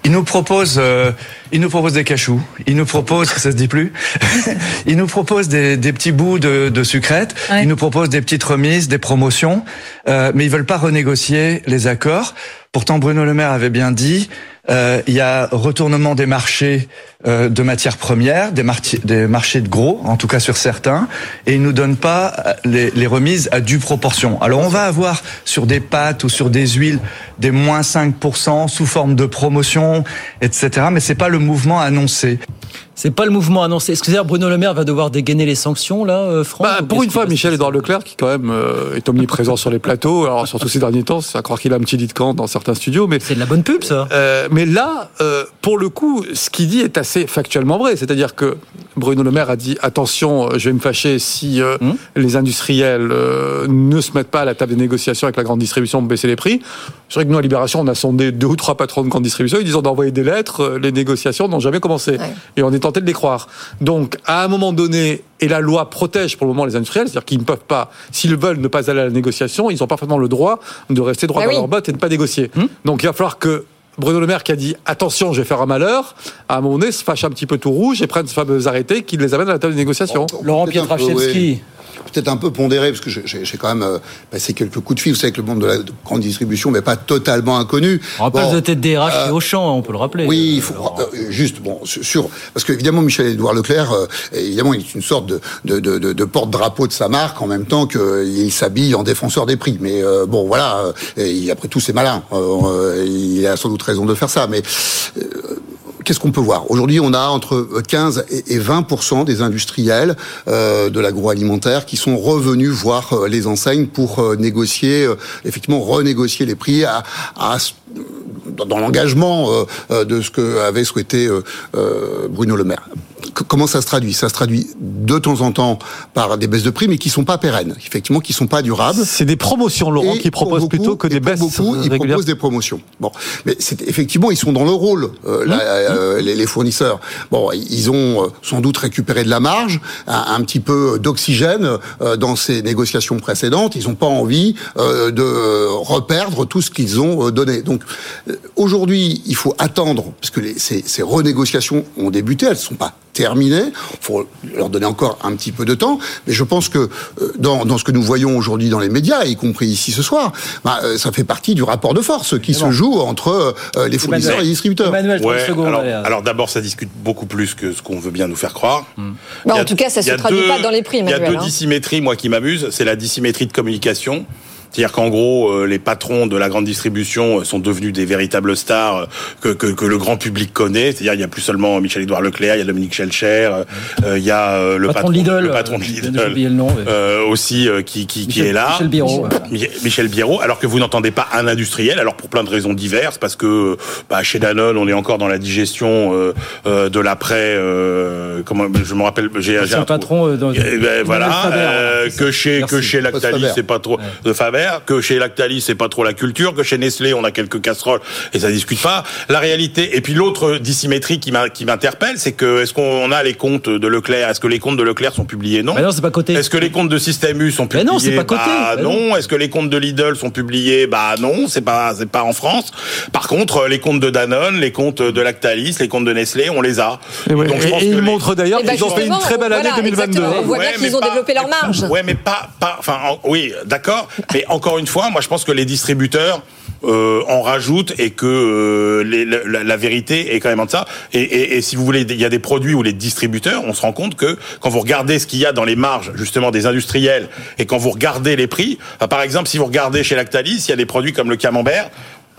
Il nous propose, euh, il nous propose des cachous. Il nous propose, ça se dit plus. il nous propose des, des petits bouts de, de sucrète. Ouais. Il nous propose des petites remises, des promotions, euh, mais ils veulent pas renégocier les accords. Pourtant, Bruno Le Maire avait bien dit, euh, il y a retournement des marchés euh, de matières premières, des, des marchés de gros, en tout cas sur certains, et il nous donne pas euh, les, les remises à due proportion. Alors on va avoir sur des pâtes ou sur des huiles des moins 5% sous forme de promotion, etc. Mais c'est pas le mouvement annoncé. C'est pas le mouvement annoncé. Excusez-moi, Bruno Le Maire va devoir dégainer les sanctions, là, euh, Franck Bah, ou pour une fois, Michel-Édouard Leclerc, qui quand même euh, est omniprésent sur les plateaux, alors surtout ces derniers temps, c'est à croire qu'il a un petit lit de camp dans certains studios, mais C'est de la bonne pub, ça. Euh, mais là, euh, pour le coup, ce qu'il dit est assez factuellement vrai. C'est-à-dire que Bruno Le Maire a dit attention, euh, je vais me fâcher si euh, Hum. les industriels euh, ne se mettent pas à la table des négociations avec la grande distribution pour baisser les prix. C'est vrai que nous, à Libération, on a sondé deux ou trois patrons de grande distribution. Ils disent on a envoyé des lettres, euh, les négociations n'ont jamais commencé. Ouais. Et on est tenté de les croire. Donc, à un moment donné, et la loi protège pour le moment les industriels, c'est-à-dire qu'ils ne peuvent pas, s'ils veulent ne pas aller à la négociation, ils ont parfaitement le droit de rester droit Bah dans oui. leur botte et de ne pas négocier. Donc, il va falloir que Bruno Le Maire qui a dit attention, je vais faire un malheur, à un moment donné se fâche un petit peu tout rouge et prenne ce fameux arrêté qui les amène à la table des négociations. Laurent Pietraszewski. Peut-être un peu pondéré, parce que j'ai- quand même euh, passé quelques coups de fil. Vous savez que le monde de la grande distribution n'est pas totalement inconnu. On rappelle Bon, de tête DRH euh, chez Auchan, on peut le rappeler. Oui, il faut euh, juste bon sur parce que évidemment Michel Édouard Leclerc, euh, évidemment, il est une sorte de de, de, de- de porte-drapeau de sa marque en même temps qu'il s'habille en défenseur des prix. Mais bon, voilà, et après tout, c'est malin. Il a sans doute raison de faire ça, mais. Euh, Qu'est-ce qu'on peut voir Aujourd'hui, on a entre 15 et et 20 des industriels euh, de l'agroalimentaire qui sont revenus voir euh, les enseignes pour euh, négocier, euh, effectivement, renégocier les prix dans l'engagement euh, euh, de ce que avait souhaité euh, euh, Bruno Le Maire. Comment ça se traduit? Ça se traduit de temps en temps par des baisses de prix, mais qui sont pas pérennes, effectivement, qui sont pas durables. C'est des promotions, Laurent, qui proposent beaucoup- plutôt que des baisses beaucoup, ils régulières. proposent des promotions. Bon, mais effectivement, ils sont dans le rôle, euh, là, euh, les, les fournisseurs. Bon, ils ont euh, sans doute récupéré de la marge, un, un petit peu d'oxygène euh, dans ces négociations précédentes. Ils n'ont pas envie euh, de reperdre tout ce qu'ils ont euh, donné. Donc, aujourd'hui, il faut attendre, parce que les, ces, ces renégociations ont débuté, elles ne sont pas terminé. Il faut leur donner encore un petit peu de temps. Mais je pense que euh, dans, dans ce que nous voyons aujourd'hui dans les médias, y compris ici ce soir, bah, euh, ça fait partie du rapport de force qui se joue entre euh, les fournisseurs et les distributeurs. Emmanuel, 30 Ouais, secondes, alors, alors d'abord, ça discute beaucoup plus que ce qu'on veut bien nous faire croire. Bah, a- en tout cas, ça y se traduit deux- pas dans les prix, Il y a deux hein. dissymétries, moi, qui m'amusent. C'est la dissymétrie de communication. C'est-à-dire qu'en gros, euh, les patrons de la grande distribution euh, sont devenus des véritables stars euh, que, que, que le grand public connaît. C'est-à-dire il y a plus seulement Michel-Édouard Leclerc, il y a Dominique Schelcher, il y a euh, le Patron patron, de Lidl, le patron de Lidl, j'ai oublié le nom, euh, aussi euh, qui, qui, qui Michel- est là. Michel. Mi- Michel Biérot, alors que vous n'entendez pas un industriel, alors pour plein de raisons diverses, parce que bah, chez Danone, on est encore dans la digestion euh, euh, de l'après. Euh, comment je me rappelle, j'ai un patron euh, dans. Eh ben, voilà, Faber, euh, que chez Merci. que chez Lactalis c'est pas trop de Que chez Lactalis c'est pas trop la culture, que chez Nestlé on a quelques casseroles et ça discute pas. La réalité et puis l'autre dissymétrie qui m'interpelle, c'est que est-ce qu'on a les comptes de Leclerc, est-ce que les comptes de Leclerc sont publiés? Non. Mais non, c'est pas coté. Est-ce que les comptes de Système U sont Mais publiés non, c'est pas coté. Bah Mais non. Est-ce que les comptes de Lidl sont publiés? Bah non, c'est pas c'est pas en France. Par contre, les comptes de Danone, les comptes de Lactalis, les comptes de Nestlé, on les a. Et, ouais, Donc, je et- pense et que ils les- montrent d'ailleurs Eh ben, qu'ils ont fait une très belle année voilà, 2022. exactement. On voit bien qu'ils mais ont pas- développé leur marge. Ouais, mais pas, pas, enfin, en- oui, d'accord. Mais encore une fois, moi, je pense que les distributeurs euh, en rajoutent et que euh, la, vérité est quand même en ça. Et si vous voulez, il y a des produits où les distributeurs, on se rend compte que quand vous regardez ce qu'il y a dans les marges justement des industriels et quand vous regardez les prix, bah, par exemple, si vous regardez chez Lactalis, il y a des produits comme le camembert.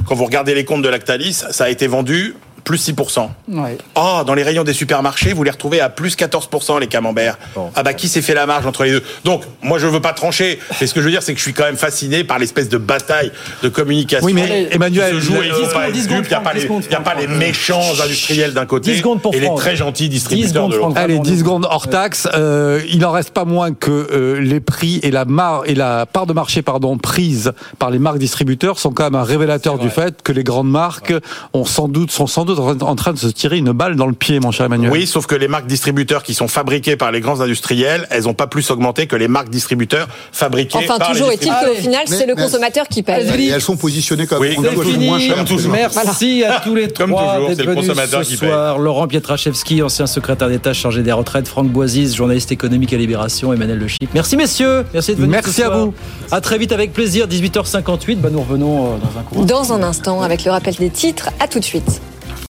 Quand vous regardez les comptes de Lactalis, ça a été vendu plus 6%. Ouais. Oh, dans les rayons des supermarchés, vous les retrouvez à plus 14% les camemberts. Ah bah qui s'est fait la marge entre les deux? Donc, moi je veux pas trancher, mais ce que je veux dire c'est que je suis quand même fasciné par l'espèce de bataille de communication. Oui, mais Emmanuel, qui se joue le- et il 10 faut pas secondes, être 10 dupe, il n'y a pas les, 10 secondes, il y a pas les méchants industriels d'un côté 10 secondes pour et les très gentils 10 distributeurs secondes, de l'autre. Allez, Vraiment, 10 on- secondes hors taxe. Euh, il en reste pas moins que euh, les prix et la, mar et la part de marché pardon, prise par les marques distributeurs sont quand même un révélateur du fait que les grandes marques ont sans doute, sont sans doute en train- en train de se tirer une balle dans le pied, mon cher Emmanuel. Oui, sauf que les marques distributeurs qui sont fabriquées par les grands industriels, elles n'ont pas plus augmenté que les marques distributeurs fabriquées Enfin, par toujours les est-il distributeurs. qu'au final, Mais- c'est le mais- consommateur qui paye. Et elles sont positionnées comme Oui, moins cher. absolument. Merci à tous les Comme trois toujours, d'être c'est le venus consommateur ce qui paye. soir. Laurent Pietraszewski, ancien secrétaire d'État chargé des retraites, Franck Boisis, journaliste économique à Libération, Emmanuel Le Chip. Merci messieurs, merci de venir. Merci ce à soir. vous. À très vite avec plaisir, 18h58. Bah, nous revenons euh, dans un cours. Dans un instant, avec le rappel des titres, à tout de suite.